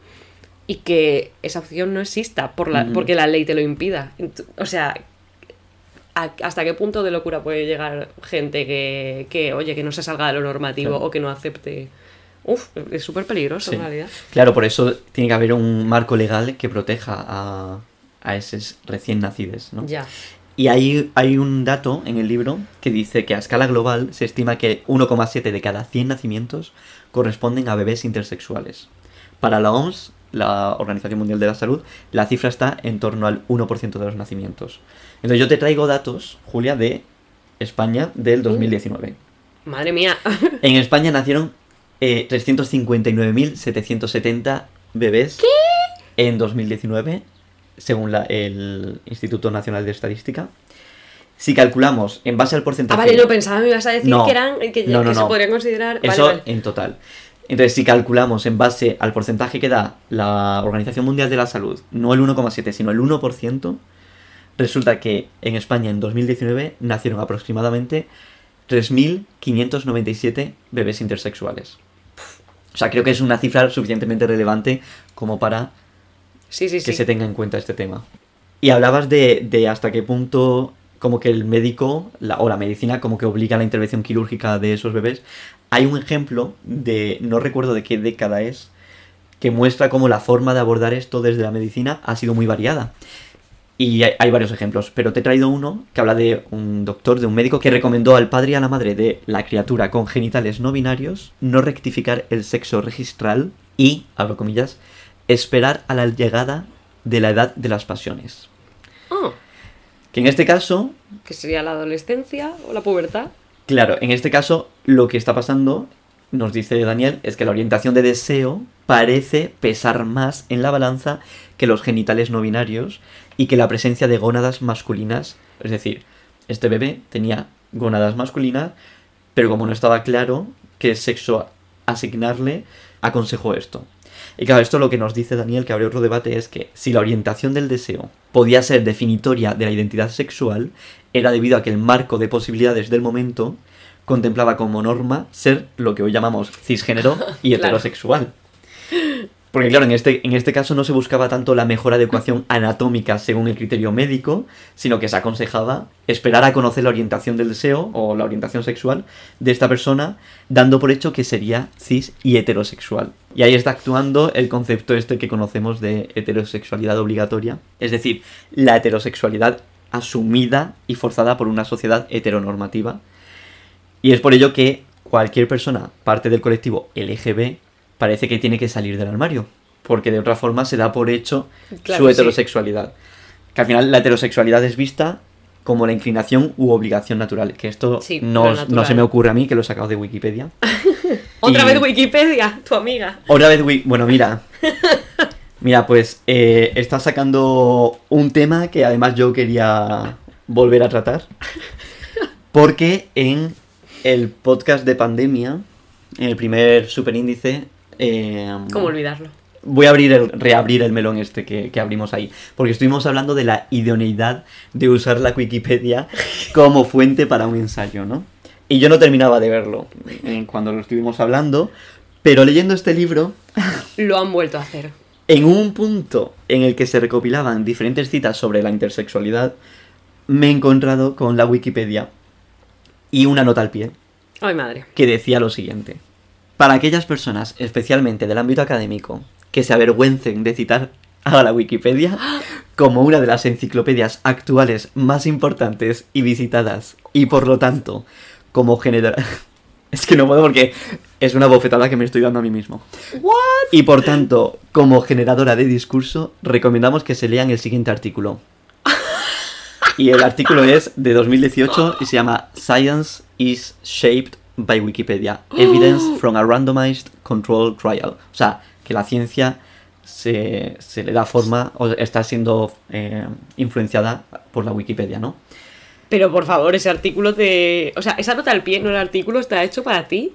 Speaker 1: y que esa opción no exista por la, porque la ley te lo impida. O sea, ¿a- ¿hasta qué punto de locura puede llegar gente que, que oye, que no se salga de lo normativo
Speaker 2: Claro.
Speaker 1: o que no acepte? Uf, es súper peligroso
Speaker 2: Sí.
Speaker 1: en realidad.
Speaker 2: Claro, por eso tiene que haber un marco legal que proteja a, a esos recién nacidos, ¿no?
Speaker 1: Ya.
Speaker 2: Y hay, hay un dato en el libro que dice que a escala global se estima que 1,7 de cada 100 nacimientos corresponden a bebés intersexuales. Para la OMS, la Organización Mundial de la Salud, la cifra está en torno al 1% de los nacimientos. Entonces yo te traigo datos, Julia, de España del 2019.
Speaker 1: Madre mía. <laughs>
Speaker 2: En España nacieron eh, 359.770 bebés en 2019, según la- el Instituto Nacional de Estadística. Si calculamos en base al
Speaker 1: Ah,
Speaker 2: porcentaje...
Speaker 1: vale, no pensaba, me ibas a decir
Speaker 2: No.
Speaker 1: que eran que,
Speaker 2: No, no,
Speaker 1: que se podrían considerar. Vale,
Speaker 2: Eso
Speaker 1: vale.
Speaker 2: en total. Entonces, si calculamos en base al porcentaje que da la Organización Mundial de la Salud, no el 1,7, sino el 1%, resulta que en España en 2019 nacieron aproximadamente 3.597 bebés intersexuales. O sea, creo que es una cifra suficientemente relevante como para
Speaker 1: Sí, sí,
Speaker 2: que se tenga en cuenta este tema. Y hablabas de, de hasta qué punto como que el médico la, o la medicina como que obliga a la intervención quirúrgica de esos bebés. Hay un ejemplo de, no recuerdo de qué década es, que muestra cómo la forma de abordar esto desde la medicina ha sido muy variada. Y hay, hay varios ejemplos, pero te he traído uno que habla de un doctor, de un médico que recomendó al padre y a la madre de la criatura con genitales no binarios no rectificar el sexo registral y, abro comillas, esperar a la llegada de la edad de las pasiones.
Speaker 1: Ah,
Speaker 2: Que en este caso,
Speaker 1: que sería la adolescencia o la pubertad.
Speaker 2: claro, en este caso lo que está pasando, nos dice Daniel, es que la orientación de deseo parece pesar más en la balanza que los genitales no binarios y que la presencia de gónadas masculinas. Es decir, este bebé tenía gónadas masculinas, pero como no estaba claro qué sexo asignarle, aconsejó esto. Y claro, esto lo que nos dice Daniel, que abre otro debate, es que si la orientación del deseo podía ser definitoria de la identidad sexual, era debido a que el marco de posibilidades del momento contemplaba como norma ser lo que hoy llamamos cisgénero y <laughs> heterosexual. Porque claro, en este, en este caso no se buscaba tanto la mejor adecuación <laughs> anatómica según el criterio médico, sino que se aconsejaba esperar a conocer la orientación del deseo o la orientación sexual de esta persona, dando por hecho que sería cis y heterosexual. Y ahí está actuando el concepto este que conocemos de heterosexualidad obligatoria, es decir, la heterosexualidad asumida y forzada por una sociedad heteronormativa. Y es por ello que cualquier persona, parte del colectivo LGB, parece que tiene que salir del armario, porque de otra forma se da por hecho
Speaker 1: Claro
Speaker 2: su
Speaker 1: sí.
Speaker 2: heterosexualidad. Que al final la heterosexualidad es vista como la inclinación u obligación natural, que esto
Speaker 1: Sí,
Speaker 2: no, no se me ocurre a mí, que lo he sacado de Wikipedia. <laughs>
Speaker 1: Otra
Speaker 2: Y-
Speaker 1: vez Wikipedia, tu amiga.
Speaker 2: Otra vez, Wi- bueno, mira. <laughs> Mira, pues eh, está sacando un tema que además yo quería volver a tratar. Porque en el podcast de pandemia, en el primer superíndice, eh,
Speaker 1: ¿Cómo olvidarlo?
Speaker 2: voy a abrir el, reabrir el melón este que, que abrimos ahí. Porque estuvimos hablando de la idoneidad de usar la Wikipedia <laughs> como fuente para un ensayo, ¿no? Y yo no terminaba de verlo eh, cuando lo estuvimos hablando. Pero leyendo este libro, <laughs>
Speaker 1: Lo han vuelto a hacer.
Speaker 2: en un punto en el que se recopilaban diferentes citas sobre la intersexualidad, me he encontrado con la Wikipedia y una nota al pie
Speaker 1: Ay, madre.
Speaker 2: que decía lo siguiente. Para aquellas personas, especialmente del ámbito académico, que se avergüencen de citar a la Wikipedia como una de las enciclopedias actuales más importantes y visitadas, y por lo tanto, como generadora... <laughs> Es que no puedo porque es una bofetada que me estoy dando a mí mismo.
Speaker 1: ¿What?
Speaker 2: Y por tanto, como generadora de discurso, recomendamos que se lean el siguiente artículo. <laughs> Y el artículo es de 2018 y se llama Science is Shaped by Wikipedia. Evidence <gasps> from a Randomized Control Trial. O sea, que la ciencia se, se le da forma o está siendo eh, influenciada por la Wikipedia, ¿no?
Speaker 1: Pero por favor, ese artículo de. O sea, esa nota al pie, no el artículo, está hecho para ti.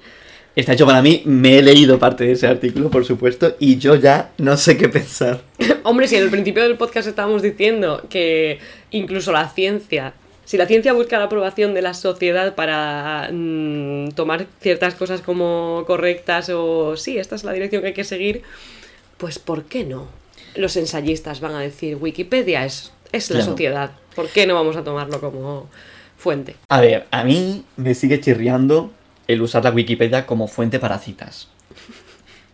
Speaker 2: Está hecho para mí, me he leído parte de ese artículo, por supuesto, y yo ya no sé qué pensar. <laughs>
Speaker 1: Hombre, si en el principio del podcast estábamos diciendo que incluso la ciencia, si la ciencia busca la aprobación de la sociedad para mm, tomar ciertas cosas como correctas o sí, esta es la dirección que hay que seguir, pues ¿por qué no? Los ensayistas van a decir Wikipedia es, es la
Speaker 2: Claro.
Speaker 1: sociedad, ¿por qué no vamos a tomarlo como fuente?
Speaker 2: A ver, a mí me sigue chirriando el usar la Wikipedia como fuente para citas.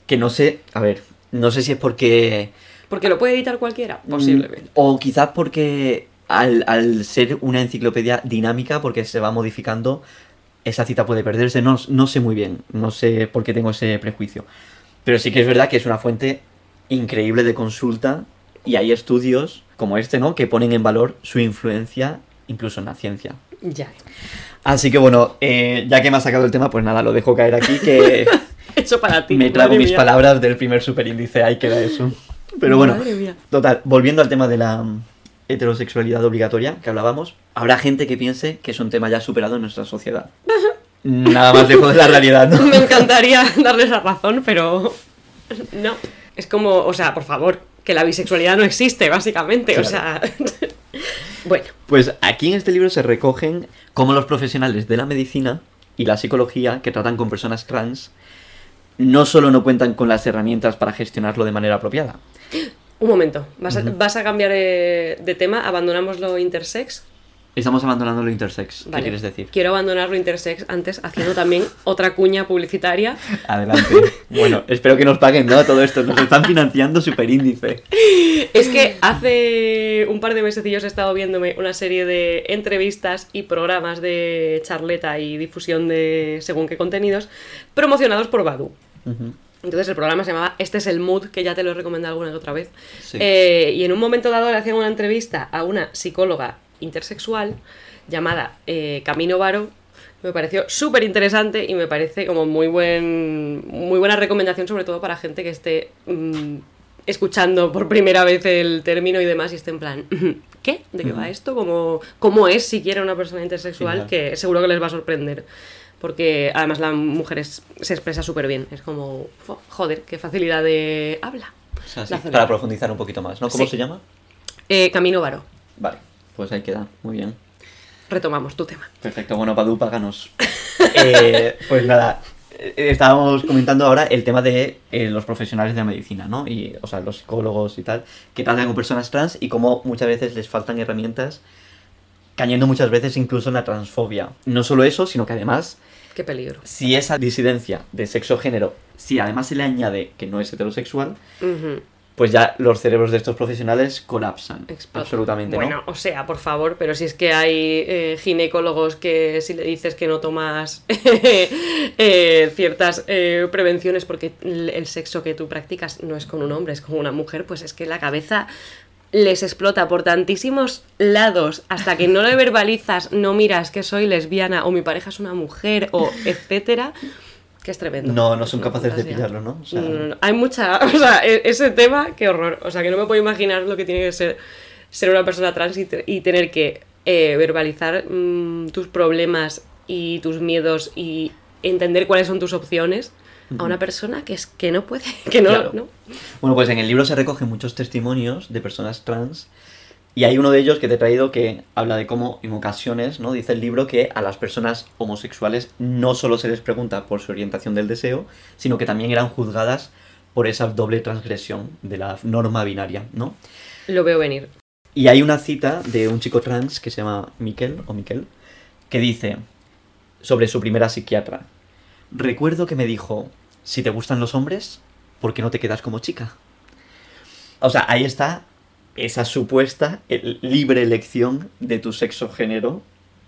Speaker 2: Que no sé, a ver, no sé si es porque...
Speaker 1: Porque lo puede editar cualquiera, posiblemente.
Speaker 2: Mm, O quizás porque al, al ser una enciclopedia dinámica, porque se va modificando, esa cita puede perderse. No, no sé muy bien, no sé por qué tengo ese prejuicio. Pero sí que es verdad que es una fuente increíble de consulta y hay estudios como este, ¿no? Que ponen en valor su influencia incluso en la ciencia.
Speaker 1: Ya.
Speaker 2: Así que bueno, eh, ya que me ha sacado el tema, pues nada, lo dejo caer aquí, que <laughs>
Speaker 1: Hecho para ti.
Speaker 2: me trago mis
Speaker 1: mía.
Speaker 2: palabras del primer superíndice, ahí queda eso. Pero bueno, total, volviendo al tema de la heterosexualidad obligatoria que hablábamos, habrá gente que piense que es un tema ya superado en nuestra sociedad. <laughs> Nada más lejos de la realidad, ¿no?
Speaker 1: Me encantaría <laughs> darles la razón, pero no. Es como, o sea, por favor, que la bisexualidad no existe, básicamente. O sea, <laughs> bueno,
Speaker 2: Pues aquí en este libro se recogen cómo los profesionales de la medicina y la psicología que tratan con personas trans no solo no cuentan con las herramientas para gestionarlo de manera apropiada,
Speaker 1: un momento. ¿Vas a, vas a cambiar eh, de tema? ¿Abandonamos lo intersex?
Speaker 2: Estamos abandonando lo intersex. ¿Qué quieres decir?
Speaker 1: Quiero abandonar lo intersex antes haciendo también <laughs> otra cuña publicitaria.
Speaker 2: Adelante. <laughs> bueno, espero que nos paguen, ¿no? Todo esto. Nos están financiando Superíndice.
Speaker 1: Es que hace un par de mesecillos he estado viéndome una serie de entrevistas y programas de charleta y difusión de según qué contenidos promocionados por Badu. Entonces el programa se llamaba Este es el Mood, que ya te lo he recomendado alguna que otra vez.
Speaker 2: Sí.
Speaker 1: Eh, y en un momento dado le hacían una entrevista a una psicóloga intersexual llamada eh, Camino Varo. Me pareció súper interesante y me parece como muy, buen, muy buena recomendación, sobre todo para gente que esté mm, escuchando por primera vez el término y demás y esté en plan, ¿qué? ¿De qué va esto? ¿Cómo, cómo es siquiera una persona intersexual? Que seguro que les va a sorprender. Porque además la mujer es- se expresa súper bien. Es como, joder, qué facilidad de habla.
Speaker 2: O sea, sí,
Speaker 1: La zona.
Speaker 2: para profundizar un poquito más, ¿no? ¿Cómo
Speaker 1: Sí.
Speaker 2: se llama?
Speaker 1: Eh, Camino Varo,
Speaker 2: Vale, pues ahí queda. Muy bien.
Speaker 1: retomamos tu tema.
Speaker 2: Perfecto, bueno, Padu, páganos. <laughs> Eh, pues nada, eh, estábamos comentando ahora el tema de eh, los profesionales de la medicina, ¿no? Y, o sea, los psicólogos y tal, que tratan con personas trans y cómo muchas veces les faltan herramientas, cayendo muchas veces incluso en la transfobia. No solo eso, sino que además,
Speaker 1: Qué peligro.
Speaker 2: si esa disidencia de sexo-género, si además se le añade que no es heterosexual, pues ya los cerebros de estos profesionales colapsan. Absolutamente,
Speaker 1: Bueno,
Speaker 2: ¿no?
Speaker 1: o sea, por favor, pero si es que hay eh, ginecólogos que si le dices que no tomas <laughs> eh, ciertas eh, prevenciones porque el sexo que tú practicas no es con un hombre, es con una mujer, pues es que la cabeza les explota por tantísimos lados hasta que no le verbalizas, no miras que soy lesbiana o mi pareja es una mujer o etcétera, que es tremendo.
Speaker 2: No, no son capaces de pillarlo, ¿no? O sea-
Speaker 1: No, no, no. Hay mucha, <laughs> o sea, e- ese tema, qué horror. O sea, que no me puedo imaginar lo que tiene que ser ser una persona trans y tener que eh, verbalizar mm, tus problemas y tus miedos y entender cuáles son tus opciones a una persona que es que no puede, <laughs> que no,
Speaker 2: Claro.
Speaker 1: no.
Speaker 2: Bueno, pues en el libro se recogen muchos testimonios de personas trans y hay uno de ellos que te he traído que habla de cómo en ocasiones, ¿no? Dice el libro que a las personas homosexuales no solo se les pregunta por su orientación del deseo, sino que también eran juzgadas por esa doble transgresión de la norma binaria, ¿no?
Speaker 1: Lo veo venir.
Speaker 2: Y hay una cita de un chico trans que se llama Miquel o Miquel, que dice sobre su primera psiquiatra. Recuerdo que me dijo, si te gustan los hombres, ¿por qué no te quedas como chica? O sea, ahí está esa supuesta libre elección de tu sexo género,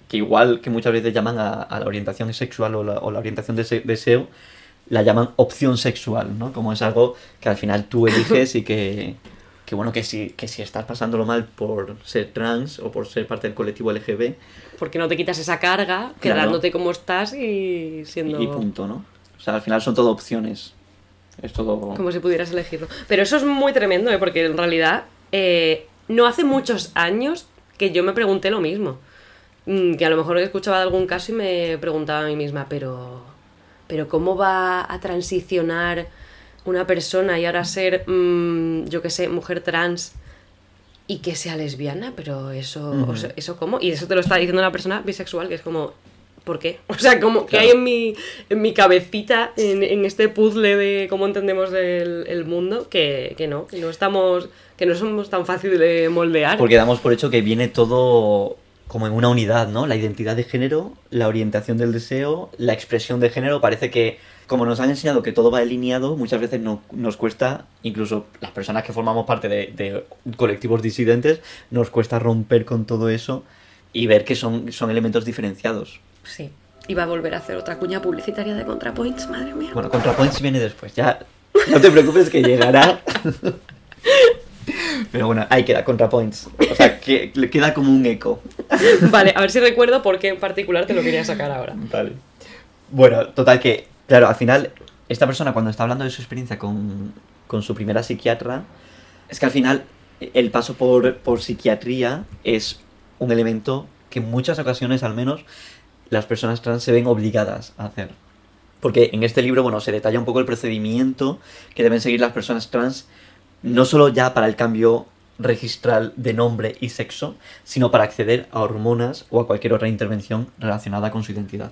Speaker 2: que igual que muchas veces llaman a, la orientación sexual o la, o la orientación de se- deseo, la llaman opción sexual, ¿no? Como es algo que al final tú eliges y que, bueno, que si, que si estás pasándolo mal por ser trans o por ser parte del colectivo LGB,
Speaker 1: Porque no te quitas esa carga,
Speaker 2: Claro.
Speaker 1: quedándote como estás y siendo...
Speaker 2: y punto, ¿no? O sea, al final son todo opciones. Es todo...
Speaker 1: Como si pudieras elegirlo. Pero eso es muy tremendo, ¿eh? porque en realidad eh, no hace muchos años que yo me pregunté lo mismo. Mm, que a lo mejor escuchaba algún caso y me preguntaba a mí misma, pero, pero ¿cómo va a transicionar una persona y ahora ser, mm, yo qué sé, mujer trans y que sea lesbiana? Pero eso,
Speaker 2: Ujú.
Speaker 1: o sea, ¿eso cómo? Y eso te lo está diciendo una persona bisexual, que es como, ¿por qué? <laughs> O sea, como que hay en mi, en mi cabecita, en, en este puzzle de cómo entendemos el, el mundo, que, que no, que no estamos, que no somos tan fáciles de moldear.
Speaker 2: Porque damos por hecho que viene todo como en una unidad, ¿no? La identidad de género, la orientación del deseo, la expresión de género. Parece que, como nos han enseñado que todo va alineado, muchas veces no- nos cuesta, incluso las personas que formamos parte de, de colectivos disidentes, nos cuesta romper con todo eso y ver que son, son elementos diferenciados.
Speaker 1: Sí. Y va a volver a hacer otra cuña publicitaria de ContraPoints, madre mía.
Speaker 2: Bueno, ContraPoints viene después, ya no te preocupes que llegará. Pero bueno, ahí queda ContraPoints. O sea, que queda como un eco.
Speaker 1: Vale, a ver si recuerdo por qué en particular te lo quería sacar ahora.
Speaker 2: Vale. Bueno, total que, claro, al final, esta persona cuando está hablando de su experiencia con, con su primera psiquiatra, es que al final el paso por, por psiquiatría es un elemento que en muchas ocasiones al menos las personas trans se ven obligadas a hacer. Porque en este libro, bueno, se detalla un poco el procedimiento que deben seguir las personas trans, no solo ya para el cambio registral de nombre y sexo, sino para acceder a hormonas o a cualquier otra intervención relacionada con su identidad.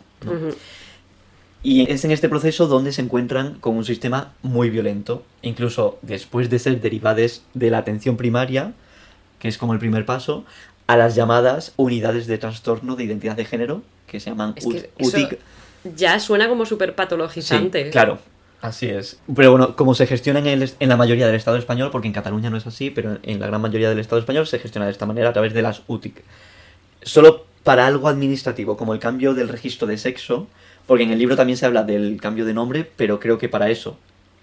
Speaker 2: Y es en este proceso donde se encuentran con un sistema muy violento, incluso después de ser derivadas de la atención primaria, que es como el primer paso, a las llamadas unidades de trastorno de identidad de género, que se llaman
Speaker 1: Es que
Speaker 2: UTIC.
Speaker 1: ya suena como súper
Speaker 2: Sí,
Speaker 1: patologizante.
Speaker 2: claro, así es. Pero bueno, como se gestiona en, el, en la mayoría del Estado español, porque en Cataluña no es así, pero en la gran mayoría del Estado español se gestiona de esta manera a través de las UTIC. Solo para algo administrativo, como el cambio del registro de sexo, porque en el libro también se habla del cambio de nombre, pero creo que para eso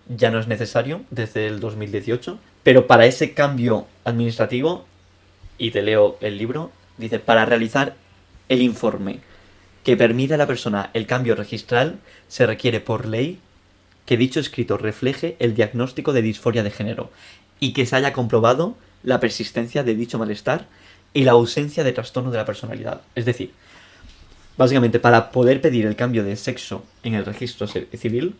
Speaker 2: ya no es necesario desde el 2018. Pero para ese cambio administrativo, y te leo el libro, dice, para realizar el informe que permite a la persona el cambio registral, se requiere por ley que dicho escrito refleje el diagnóstico de disforia de género y que se haya comprobado la persistencia de dicho malestar y la ausencia de trastorno de la personalidad. Es decir, básicamente para poder pedir el cambio de sexo en el registro ci- civil,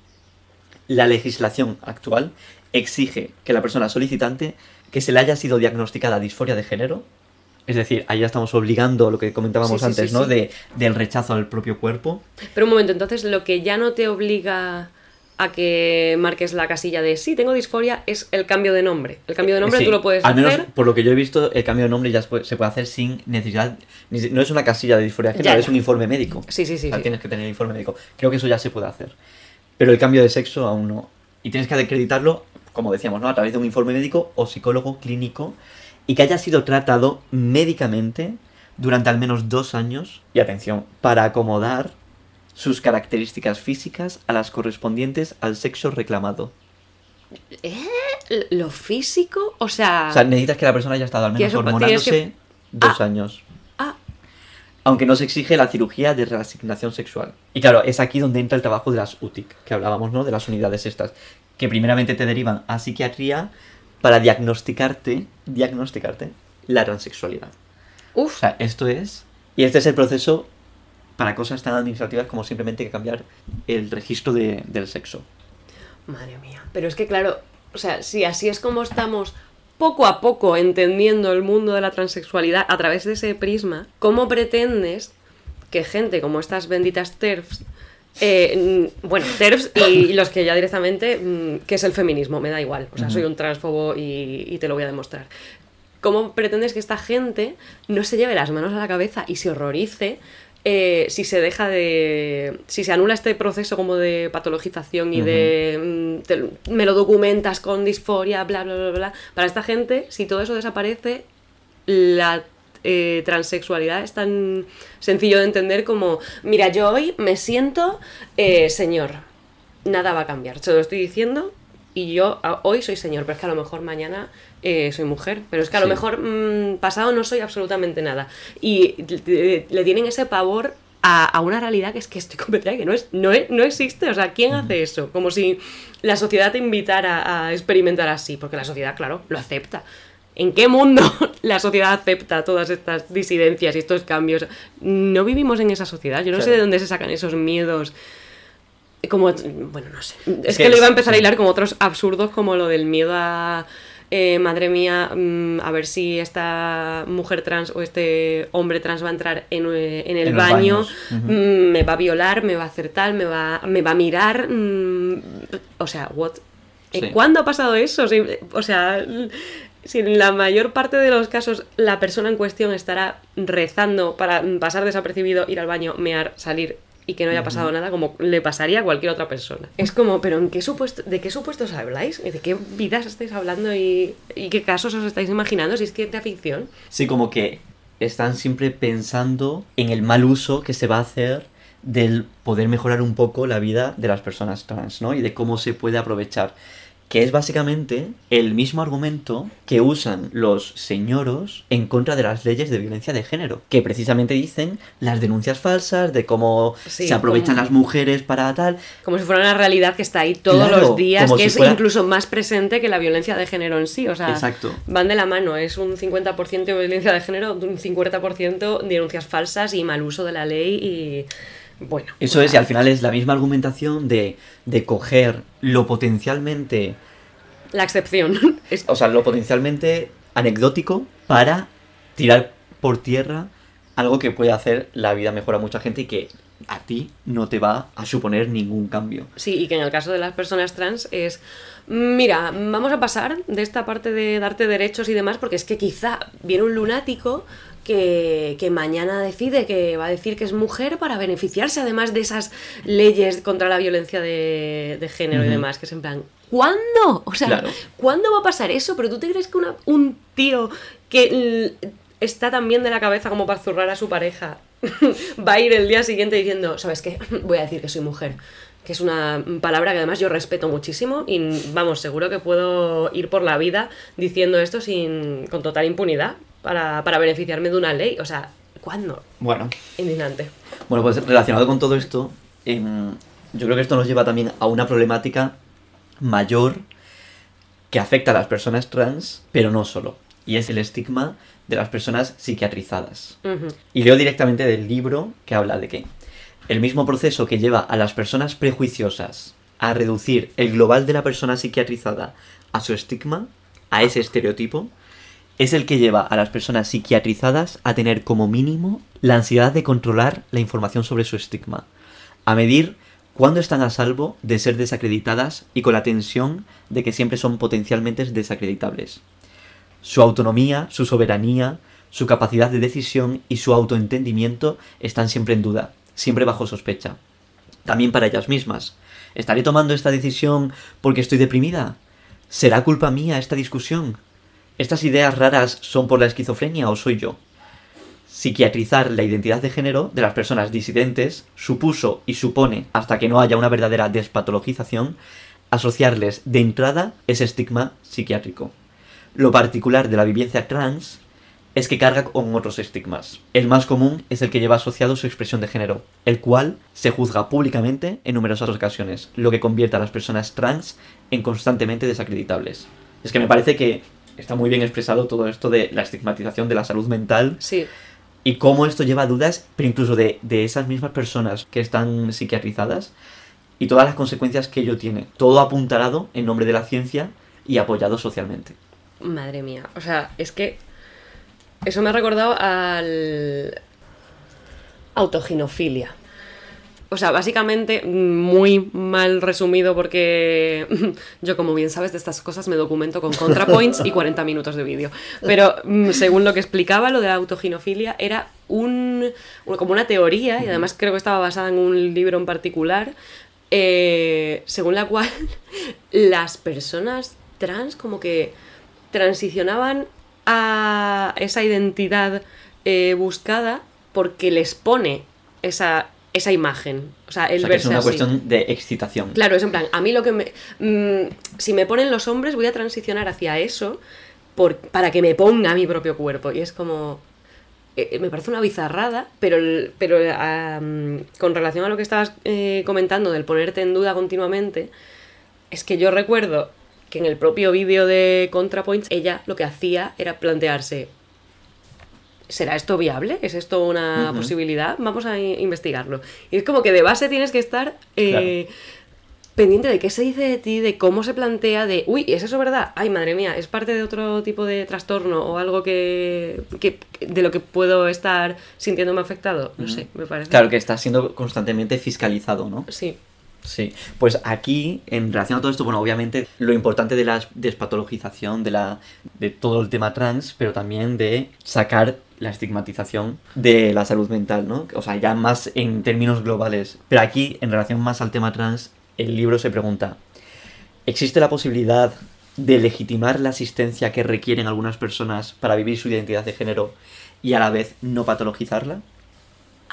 Speaker 2: la legislación actual exige que la persona solicitante que se le haya sido diagnosticada disforia de género, es decir, ahí ya estamos obligando lo que comentábamos
Speaker 1: Sí,
Speaker 2: antes,
Speaker 1: sí,
Speaker 2: ¿no? De, del rechazo al propio cuerpo.
Speaker 1: Pero un momento, entonces lo que ya no te obliga a que marques la casilla de sí, tengo disforia es el cambio de nombre. El cambio de nombre
Speaker 2: Sí,
Speaker 1: tú lo puedes
Speaker 2: al menos
Speaker 1: hacer.
Speaker 2: por lo que yo he visto, el cambio de nombre ya se puede, hacer sin necesidad. No es una casilla de disforia
Speaker 1: Ya,
Speaker 2: es un informe médico.
Speaker 1: Sí, sí, sí.
Speaker 2: O sea,
Speaker 1: sí.
Speaker 2: tienes que tener el informe médico. Creo que eso ya se puede hacer. Pero el cambio de sexo aún no. Y tienes que acreditarlo, como decíamos, ¿no? A través de un informe médico o psicólogo clínico y que haya sido tratado médicamente durante al menos dos años. Y atención, para acomodar sus características físicas a las correspondientes al sexo reclamado.
Speaker 1: ¿Eh? ¿Lo físico? O sea.
Speaker 2: O sea, necesitas que la persona haya estado al menos
Speaker 1: eso-
Speaker 2: hormonándose
Speaker 1: que-
Speaker 2: dos
Speaker 1: Ah.
Speaker 2: años.
Speaker 1: ah,
Speaker 2: aunque no se exige la cirugía de reasignación sexual. Y claro, es aquí donde entra el trabajo de las UTIC, que hablábamos, ¿no? De las unidades estas, que primeramente te derivan a psiquiatría para diagnosticarte, diagnosticarte la transexualidad.
Speaker 1: Uf.
Speaker 2: O sea, esto es... Y este es el proceso para cosas tan administrativas como simplemente cambiar el registro de- del sexo.
Speaker 1: Madre mía. Pero es que claro, o sea, si así es como estamos poco a poco entendiendo el mundo de la transexualidad a través de ese prisma, ¿cómo pretendes que gente como estas benditas TERFs, eh, bueno, TERFs y los que ya directamente, mm, que es el feminismo, me da igual, o sea, soy un transfobo y, y te lo voy a demostrar. ¿Cómo pretendes que esta gente no se lleve las manos a la cabeza y se horrorice eh, si se deja de. si se anula este proceso como de patologización y de. mm, te- me lo documentas con disforia, bla, bla, bla, bla. Para esta gente, si todo eso desaparece, la eh, transexualidad es tan sencillo de entender como: mira, yo hoy me siento eh, señor. Nada va a cambiar. Se lo estoy diciendo y yo hoy soy señor, pero es que a lo mejor mañana eh, soy mujer, pero es que a lo mejor mm, pasado no soy absolutamente nada. Y le, le tienen ese pavor a, a una realidad que es que estoy <laughs> convencida que no, es, no, es- no existe. O sea, ¿quién hace eso? Como si la sociedad te invitara a experimentar así, porque la sociedad, claro, lo acepta. ¿En qué mundo <laughs> la sociedad acepta todas estas disidencias y estos cambios? No vivimos en esa sociedad. Yo no sé de dónde se sacan esos miedos. Como, bueno, no sé. Es
Speaker 2: que
Speaker 1: que lo iba a
Speaker 2: es-
Speaker 1: empezar a hilar con otros absurdos como lo del miedo a, eh, madre mía, mm, a ver si esta mujer trans o este hombre trans va a entrar en, eh, en el
Speaker 2: En
Speaker 1: baño, mm, me va a violar, me va a hacer tal, me va, me va a mirar. mm, o sea, what? Eh,
Speaker 2: Sí.
Speaker 1: ¿Cuándo ha pasado eso? Si- o sea, si en la mayor parte de los casos la persona en cuestión estará rezando para pasar desapercibido, ir al baño, mear, salir y que no haya pasado nada, como le pasaría a cualquier otra persona. Es como, pero ¿en qué supuesto, ¿de qué supuestos habláis? ¿De qué vidas estáis hablando y, y qué casos os estáis imaginando? Si es ciencia ficción.
Speaker 2: Sí, como que están siempre pensando en el mal uso que se va a hacer del poder mejorar un poco la vida de las personas trans, ¿no? Y de cómo se puede aprovechar. Que es básicamente el mismo argumento que usan los señoros en contra de las leyes de violencia de género. Que precisamente dicen las denuncias falsas, de cómo
Speaker 1: Sí,
Speaker 2: se aprovechan
Speaker 1: como-
Speaker 2: las mujeres para tal.
Speaker 1: Como si fuera una realidad que está ahí todos
Speaker 2: Claro,
Speaker 1: los días, que
Speaker 2: si
Speaker 1: es
Speaker 2: fuera-
Speaker 1: incluso más presente que la violencia de género en sí. O sea,
Speaker 2: Exacto.
Speaker 1: van de la mano. Es un 50% violencia de género, un 50% denuncias falsas y mal uso de la ley y... Bueno.
Speaker 2: Eso es, y al final es la misma argumentación de, de coger lo potencialmente
Speaker 1: La excepción. <laughs>
Speaker 2: O sea, lo potencialmente anecdótico para tirar por tierra algo que puede hacer la vida mejor a mucha gente y que a ti no te va a suponer ningún cambio.
Speaker 1: Sí, y que en el caso de las personas trans es, mira, vamos a pasar de esta parte de darte derechos y demás, porque es que quizá viene un lunático que, que mañana decide que va a decir que es mujer para beneficiarse además de esas leyes contra la violencia de, de género y demás, que es en plan, ¿cuándo? O sea,
Speaker 2: Claro.
Speaker 1: ¿cuándo va a pasar eso? Pero tú te crees que una- un tío que está tan bien de la cabeza como para zurrar a su pareja <laughs> va a ir el día siguiente diciendo, ¿sabes qué? <laughs> Voy a decir que soy mujer. Que es una palabra que además yo respeto muchísimo y vamos, seguro que puedo ir por la vida diciendo esto sin, con total impunidad para, para beneficiarme de una ley. O sea, ¿cuándo?
Speaker 2: Bueno,
Speaker 1: Indignante.
Speaker 2: bueno, pues relacionado con todo esto, em, yo creo que esto nos lleva también a una problemática mayor que afecta a las personas trans, pero no solo. Y es el estigma de las personas psiquiatrizadas. Y leo directamente del libro que habla de que el mismo proceso que lleva a las personas prejuiciosas a reducir el global de la persona psiquiatrizada a su estigma, a ese estereotipo, es el que lleva a las personas psiquiatrizadas a tener como mínimo la ansiedad de controlar la información sobre su estigma, a medir cuándo están a salvo de ser desacreditadas y con la tensión de que siempre son potencialmente desacreditables. Su autonomía, su soberanía, su capacidad de decisión y su autoentendimiento están siempre en duda, siempre bajo sospecha. También para ellas mismas. ¿Estaré tomando esta decisión porque estoy deprimida? ¿Será culpa mía esta discusión? ¿Estas ideas raras son por la esquizofrenia o soy yo? Psiquiatrizar la identidad de género de las personas disidentes supuso y supone, hasta que no haya una verdadera despatologización, asociarles de entrada ese estigma psiquiátrico. Lo particular de la vivencia trans es que carga con otros estigmas. El más común es el que lleva asociado su expresión de género, el cual se juzga públicamente en numerosas ocasiones, lo que convierte a las personas trans en constantemente desacreditables. Es que me parece que está muy bien expresado todo esto de la estigmatización de la salud mental
Speaker 1: Sí,
Speaker 2: y cómo esto lleva a dudas, pero incluso de, de esas mismas personas que están psiquiatrizadas y todas las consecuencias que ello tiene. Todo apuntalado en nombre de la ciencia y apoyado socialmente.
Speaker 1: madre mía. O sea, es que eso me ha recordado al autoginofilia. O sea, básicamente, muy mal resumido porque <laughs> yo, como bien sabes de estas cosas, me documento con ContraPoints y 40 minutos de vídeo. Pero mm, según lo que explicaba, lo de la autoginofilia era un- como una teoría, y además creo que estaba basada en un libro en particular, eh, según la cual <laughs> las personas trans como que transicionaban a esa identidad eh, buscada porque les pone esa, esa imagen. O sea, el
Speaker 2: O sea, que es una
Speaker 1: así.
Speaker 2: cuestión de excitación.
Speaker 1: Claro, es en plan, a mí lo que me... mm, si me ponen los hombres voy a transicionar hacia eso por, para que me ponga mi propio cuerpo. Y es como... eh, me parece una bizarrada, pero, pero con relación a lo que estabas eh, comentando del ponerte en duda continuamente, es que yo recuerdo que en el propio vídeo de ContraPoints ella lo que hacía era plantearse, ¿será esto viable? ¿Es esto una posibilidad? Vamos a investigarlo. Y es como que de base tienes que estar eh, pendiente de qué se dice de ti, de cómo se plantea, de, uy, ¿es eso verdad? Ay, madre mía, ¿es parte de otro tipo de trastorno o algo que, que- de lo que puedo estar sintiéndome afectado? No sé, me parece.
Speaker 2: Claro que está siendo constantemente fiscalizado, ¿no?
Speaker 1: Sí,
Speaker 2: Sí, pues aquí, en relación a todo esto, bueno, obviamente lo importante de la despatologización de, la, de todo el tema trans, pero también de sacar la estigmatización de la salud mental, ¿no? O sea, ya más en términos globales. Pero aquí, en relación más al tema trans, el libro se pregunta, ¿existe la posibilidad de legitimar la asistencia que requieren algunas personas para vivir su identidad de género y a la vez no patologizarla?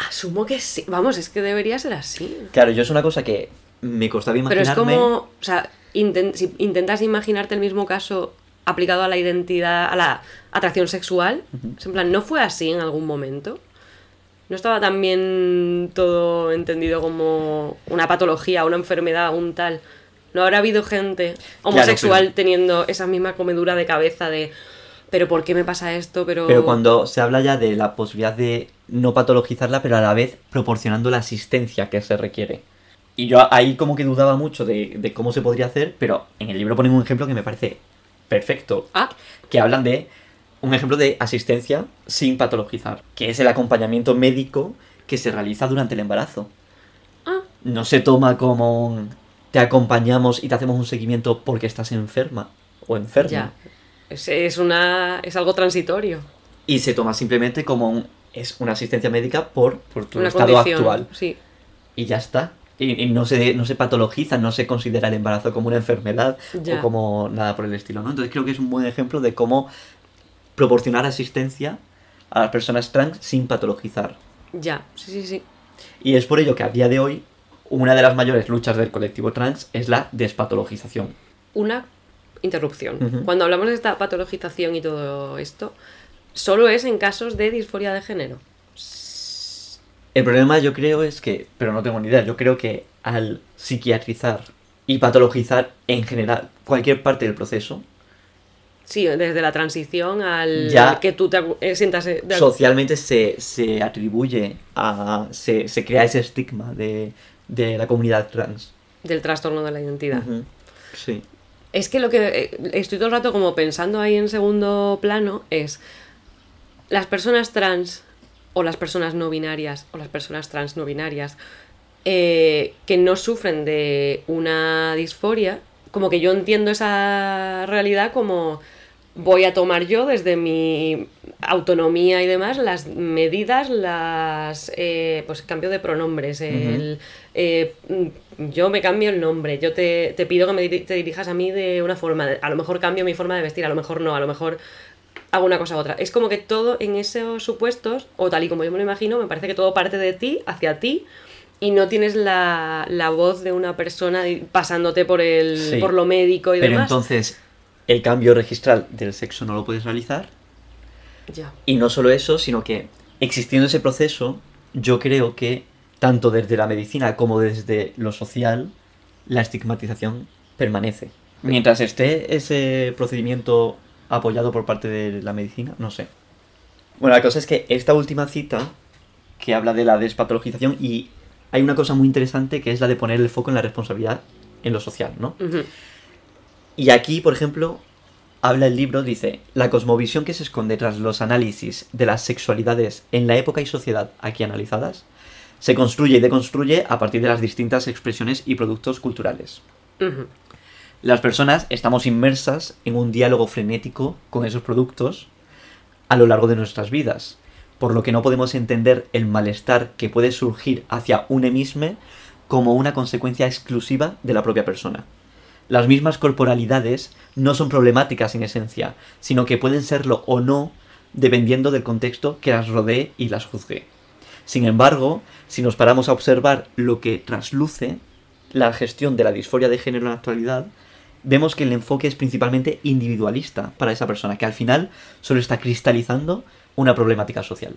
Speaker 1: asumo que sí. Vamos, es que debería ser así.
Speaker 2: Claro, yo es una cosa que me costaba
Speaker 1: Pero
Speaker 2: imaginarme...
Speaker 1: es como, o sea, si intentas imaginarte el mismo caso aplicado a la identidad, a la atracción sexual, en plan, ¿no fue así en algún momento? ¿No estaba también todo entendido como una patología, una enfermedad, un tal? ¿No habrá habido gente homosexual
Speaker 2: pero-
Speaker 1: teniendo esa misma comedura de cabeza de, pero ¿por qué me pasa esto? Pero,
Speaker 2: Pero cuando se habla ya de la posibilidad de no patologizarla, pero a la vez proporcionando la asistencia que se requiere. Y yo ahí como que dudaba mucho de, de cómo se podría hacer, pero en el libro ponen un ejemplo que me parece perfecto.
Speaker 1: Ah,
Speaker 2: Que hablan de un ejemplo de asistencia sin patologizar, que es el acompañamiento médico que se realiza durante el embarazo.
Speaker 1: ah,
Speaker 2: No se toma como te acompañamos y te hacemos un seguimiento porque estás enferma o enfermo.
Speaker 1: ya. Es, es una, es algo transitorio.
Speaker 2: y se toma simplemente como un, es una asistencia médica por, por tu
Speaker 1: una
Speaker 2: estado actual.
Speaker 1: Sí.
Speaker 2: Y ya está. Y, y no, se, no se patologiza, no se considera el embarazo como una enfermedad
Speaker 1: Ya.
Speaker 2: o como nada por el estilo, ¿no? Entonces creo que es un buen ejemplo de cómo proporcionar asistencia a las personas trans sin patologizar.
Speaker 1: Ya, sí, sí, sí.
Speaker 2: Y es por ello que a día de hoy una de las mayores luchas del colectivo trans es la despatologización.
Speaker 1: Una interrupción. Cuando hablamos de esta patologización y todo esto, solo es en casos de disforia de género.
Speaker 2: El problema yo creo es que, pero no tengo ni idea, yo creo que al psiquiatrizar y patologizar en general cualquier parte del proceso,
Speaker 1: Sí, desde la transición al
Speaker 2: Ya.
Speaker 1: que tú te eh, sientas eh, de-
Speaker 2: socialmente se, se atribuye a... Se, se crea ese estigma de, de la comunidad trans.
Speaker 1: del trastorno de la identidad.
Speaker 2: Sí.
Speaker 1: Es que lo que eh, estoy todo el rato como pensando ahí en segundo plano es las personas trans o las personas no binarias o las personas trans no binarias eh, que no sufren de una disforia, como que yo entiendo esa realidad como voy a tomar yo desde mi autonomía y demás las medidas, las eh, pues cambio de pronombres, el, eh, mm, yo me cambio el nombre, yo te, te pido que me te dirijas a mí de una forma, a lo mejor cambio mi forma de vestir, a lo mejor no, a lo mejor hago una cosa u otra. Es como que todo en esos supuestos, o tal y como yo me lo imagino, me parece que todo parte de ti, hacia ti, y no tienes la, la voz de una persona pasándote por el
Speaker 2: Sí.
Speaker 1: por lo médico y
Speaker 2: Pero
Speaker 1: demás.
Speaker 2: entonces, el cambio registral del sexo no lo puedes realizar.
Speaker 1: Ya.
Speaker 2: Y no solo eso, sino que existiendo ese proceso, yo creo que tanto desde la medicina como desde lo social, la estigmatización permanece. Mientras esté ese procedimiento apoyado por parte de la medicina, no sé. Bueno, la cosa es que esta última cita, que habla de la despatologización, y hay una cosa muy interesante que es la de poner el foco en la responsabilidad en lo social, ¿no? Y aquí, por ejemplo, habla el libro, dice, la cosmovisión que se esconde tras los análisis de las sexualidades en la época y sociedad aquí analizadas, se construye y deconstruye a partir de las distintas expresiones y productos culturales.
Speaker 1: Ujú.
Speaker 2: Las personas estamos inmersas en un diálogo frenético con esos productos a lo largo de nuestras vidas, por lo que no podemos entender el malestar que puede surgir hacia un emisme como una consecuencia exclusiva de la propia persona. Las mismas corporalidades no son problemáticas en esencia, sino que pueden serlo o no dependiendo del contexto que las rodee y las juzgue. Sin embargo, si nos paramos a observar lo que trasluce la gestión de la disforia de género en la actualidad, vemos que el enfoque es principalmente individualista para esa persona, que al final solo está cristalizando una problemática social.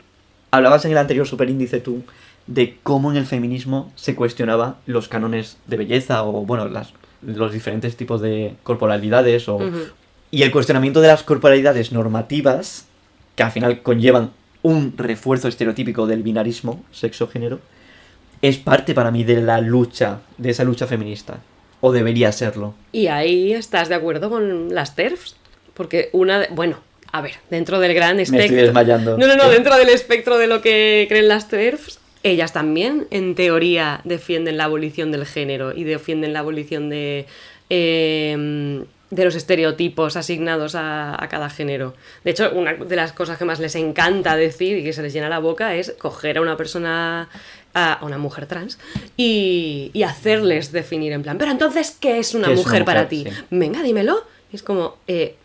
Speaker 2: Hablabas en el anterior superíndice tú de cómo en el feminismo se cuestionaba los cánones de belleza o, bueno, las, los diferentes tipos de corporalidades o... Y el cuestionamiento de las corporalidades normativas, que al final conllevan un refuerzo estereotípico del binarismo sexo-género, es parte para mí de la lucha, de esa lucha feminista. O debería serlo.
Speaker 1: Y ahí estás de acuerdo con las TERFs. Porque una. de- Bueno, a ver, dentro del gran
Speaker 2: Me
Speaker 1: espectro.
Speaker 2: estoy desmayando.
Speaker 1: No, no, no, dentro del espectro de lo que creen las TERFs, ellas también, en teoría, defienden la abolición del género y defienden la abolición de. eh, de los estereotipos asignados a, a cada género. De hecho, una de las cosas que más les encanta decir y que se les llena la boca es coger a una persona, a una mujer trans, y, y hacerles definir en plan, pero entonces, ¿qué es una
Speaker 2: ¿Qué es una
Speaker 1: mujer, para ti?
Speaker 2: Sí.
Speaker 1: Venga, dímelo. Y es como, eh,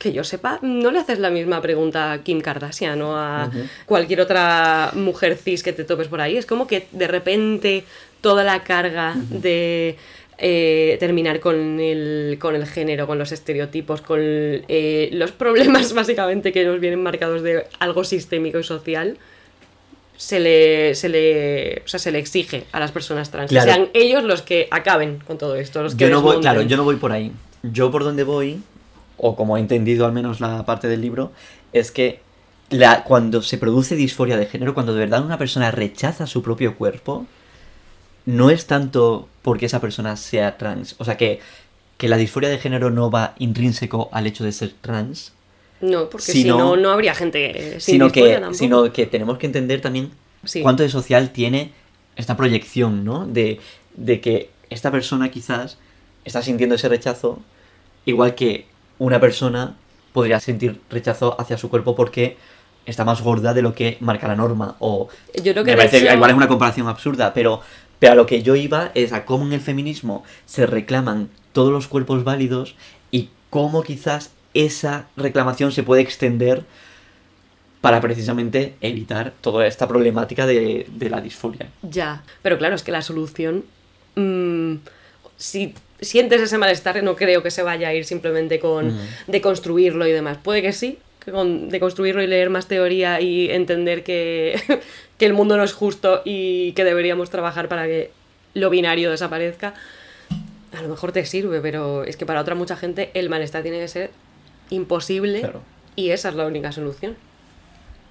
Speaker 1: que yo sepa, no le haces la misma pregunta a Kim Kardashian o a cualquier otra mujer cis que te topes por ahí. Es como que de repente toda la carga de eh, terminar con el, con el género, con los estereotipos, con eh, los problemas <laughs> básicamente que nos vienen marcados de algo sistémico y social. Se le, se le, o sea, se le exige a las personas trans.
Speaker 2: Claro.
Speaker 1: Que sean ellos los que acaben con todo esto. Los que
Speaker 2: Yo no voy, claro, yo no voy por ahí. Yo por donde voy, o como he entendido al menos la parte del libro, es que la, cuando se produce disforia de género, cuando de verdad una persona rechaza su propio cuerpo, no es tanto porque esa persona sea trans. O sea que, que la disforia de género no va intrínseco al hecho de ser trans,
Speaker 1: No, porque
Speaker 2: Si no-
Speaker 1: no, habría gente sin
Speaker 2: sino que,
Speaker 1: tampoco.
Speaker 2: sino que tenemos que entender también
Speaker 1: Sí.
Speaker 2: cuánto de social tiene esta proyección, ¿no? De, de que esta persona quizás está sintiendo ese rechazo, igual que una persona podría sentir rechazo hacia su cuerpo porque está más gorda de lo que marca la norma. O
Speaker 1: Yo creo que
Speaker 2: me parece
Speaker 1: hecho-
Speaker 2: igual es una comparación absurda, pero, pero a lo que yo iba es a cómo en el feminismo se reclaman todos los cuerpos válidos y cómo quizás esa reclamación se puede extender para precisamente evitar toda esta problemática de, de la disforia.
Speaker 1: Ya, pero claro, es que la solución. mm, si sientes ese malestar, no creo que se vaya a ir simplemente con
Speaker 2: Mm.
Speaker 1: deconstruirlo y demás. Puede que sí, con deconstruirlo y leer más teoría y entender que, <laughs> que el mundo no es justo y que deberíamos trabajar para que lo binario desaparezca. A lo mejor te sirve, pero es que para otra mucha gente el malestar tiene que ser imposible
Speaker 2: Claro.
Speaker 1: y esa es la única solución.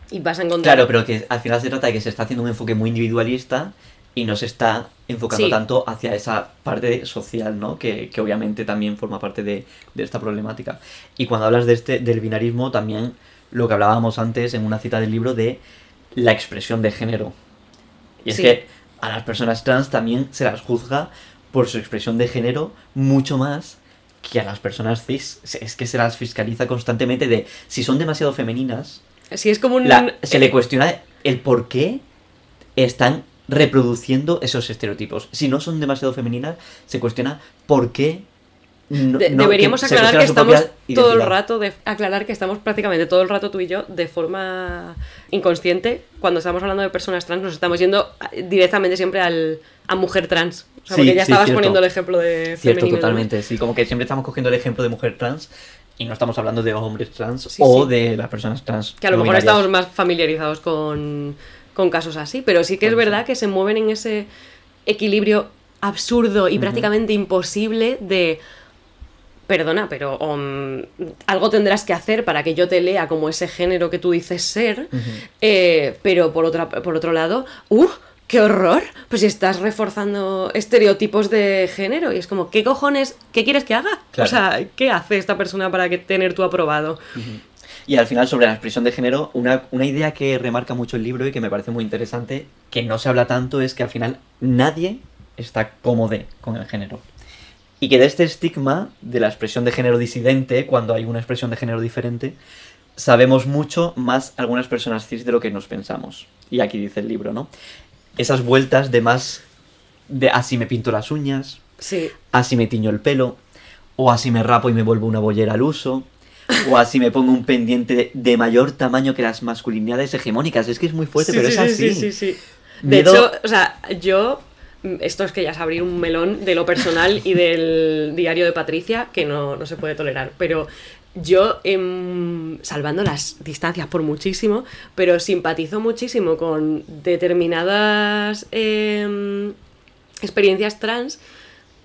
Speaker 1: Y vas a encontrar.
Speaker 2: Claro, pero que al final se trata de que se está haciendo un enfoque muy individualista y no se está enfocando
Speaker 1: Sí.
Speaker 2: tanto hacia esa parte social, ¿no? Que, que obviamente también forma parte de, de esta problemática. Y cuando hablas de este, del binarismo, también lo que hablábamos antes en una cita del libro de la expresión de género. Y es
Speaker 1: Sí.
Speaker 2: que a las personas trans también se las juzga por su expresión de género mucho más que a las personas cis. Es que se las fiscaliza constantemente de si son demasiado femeninas,
Speaker 1: Si es como un.
Speaker 2: la- se le cuestiona el por qué están reproduciendo esos estereotipos. Si no son demasiado femeninas, se cuestiona por qué. no-
Speaker 1: De-
Speaker 2: no-
Speaker 1: deberíamos
Speaker 2: se
Speaker 1: aclarar que estamos todo el rato de aclarar que estamos prácticamente todo el rato tú y yo de forma inconsciente cuando estamos hablando de personas trans nos estamos yendo a- directamente siempre al a mujer trans o sea,
Speaker 2: Sí,
Speaker 1: porque ya
Speaker 2: sí,
Speaker 1: estabas
Speaker 2: cierto.
Speaker 1: poniendo el ejemplo de
Speaker 2: Cierto,
Speaker 1: femenino
Speaker 2: totalmente. Sí, como que siempre estamos cogiendo el ejemplo de mujer trans Y no estamos hablando de hombres trans
Speaker 1: Sí,
Speaker 2: o de las personas trans.
Speaker 1: Que a lo mejor estamos más familiarizados con, con casos así, pero sí que es verdad que se mueven en ese equilibrio absurdo y prácticamente imposible de... Perdona, pero um, algo tendrás que hacer para que yo te lea como ese género que tú dices ser, eh, pero por, otra, por otro lado, ¡uh! ¡Qué horror! Pues si estás reforzando estereotipos de género y es como, ¿qué cojones? ¿Qué quieres que haga?
Speaker 2: Claro.
Speaker 1: O sea, ¿qué hace esta persona para que tener tu aprobado?
Speaker 2: Y al final, sobre la expresión de género, una, una idea que remarca mucho el libro y que me parece muy interesante, que no se habla tanto, es que al final nadie está cómodo con el género. Y que de este estigma de la expresión de género disidente, cuando hay una expresión de género diferente, sabemos mucho más algunas personas cis de lo que nos pensamos. Y aquí dice el libro, ¿no? Esas vueltas de más de así me pinto las uñas,
Speaker 1: Sí,
Speaker 2: así me tiño el pelo, o así me rapo y me vuelvo una bollera al uso, o así me pongo un pendiente de, mayor tamaño que las masculinidades hegemónicas. Es que es muy fuerte,
Speaker 1: Sí,
Speaker 2: pero
Speaker 1: sí,
Speaker 2: es
Speaker 1: sí,
Speaker 2: así.
Speaker 1: Sí, sí, sí. De
Speaker 2: Miedo-
Speaker 1: hecho, o sea, yo. Esto es que ya es abrir un melón de lo personal y del diario de Patricia, que no, no se puede tolerar. Pero yo, em, salvando las distancias por muchísimo, pero simpatizo muchísimo con determinadas em, experiencias trans,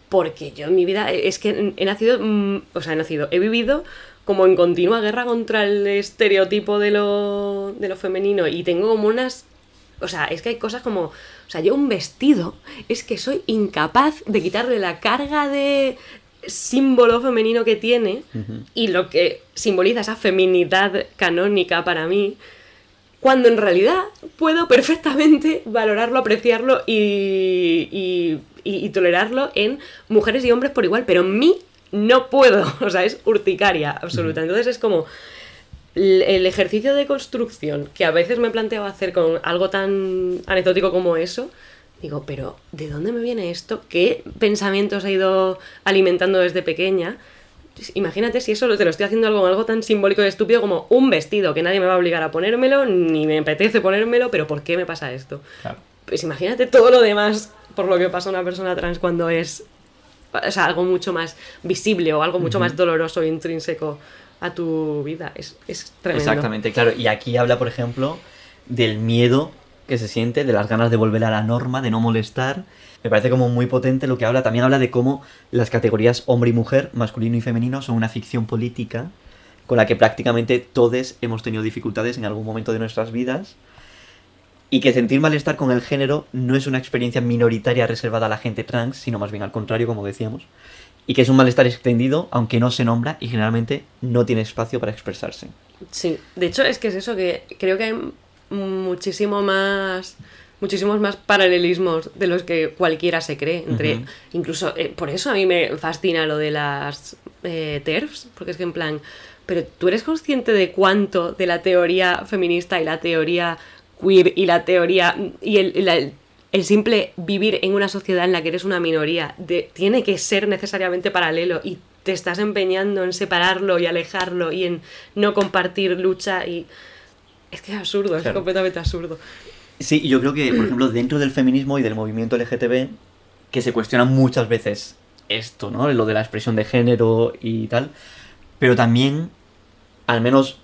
Speaker 1: porque yo en mi vida es que he nacido, mm, o sea, he nacido, he vivido como en continua guerra contra el estereotipo de lo, de lo femenino y tengo como unas... O sea, es que hay cosas como... O sea, yo un vestido es que soy incapaz de quitarle la carga de símbolo femenino que tiene y lo que simboliza esa feminidad canónica para mí, cuando en realidad puedo perfectamente valorarlo, apreciarlo y, y- y- y tolerarlo en mujeres y hombres por igual, pero en mí no puedo, <laughs> o sea, es urticaria absoluta. Entonces es como el ejercicio de construcción que a veces me planteo hacer con algo tan anecdótico como eso, digo, pero ¿de dónde me viene esto? ¿Qué pensamientos he ido alimentando desde pequeña? Imagínate si eso te lo estoy haciendo algo, algo tan simbólico y estúpido como un vestido, que nadie me va a obligar a ponérmelo, ni me apetece ponérmelo, pero ¿por qué me pasa esto?
Speaker 2: Claro.
Speaker 1: Pues imagínate todo lo demás por lo que pasa una persona trans cuando es o sea, algo mucho más visible o algo mucho más doloroso e intrínseco a tu vida. Es, es tremendo.
Speaker 2: Exactamente, claro. Y aquí habla, por ejemplo, del miedo que se siente, de las ganas de volver a la norma, de no molestar. Me parece como muy potente lo que habla. También habla de cómo las categorías hombre y mujer, masculino y femenino, son una ficción política con la que prácticamente todos hemos tenido dificultades en algún momento de nuestras vidas. Y que sentir malestar con el género no es una experiencia minoritaria reservada a la gente trans, sino más bien al contrario, como decíamos. Y que es un malestar extendido, aunque no se nombra y generalmente no tiene espacio para expresarse.
Speaker 1: Sí, de hecho es que es eso, que creo que hay muchísimo más muchísimos más paralelismos de los que cualquiera se cree entre incluso eh, por eso a mí me fascina lo de las eh, TERFs porque es que en plan pero tú eres consciente de cuánto de la teoría feminista y la teoría queer y la teoría y el, la- el simple vivir en una sociedad en la que eres una minoría de- tiene que ser necesariamente paralelo y te estás empeñando en separarlo y alejarlo y en no compartir lucha y es que es absurdo, es completamente absurdo.
Speaker 2: Sí, yo creo que, por ejemplo, dentro del feminismo y del movimiento LGTB, que se cuestiona muchas veces esto, ¿no? Lo de la expresión de género y tal, pero también, al menos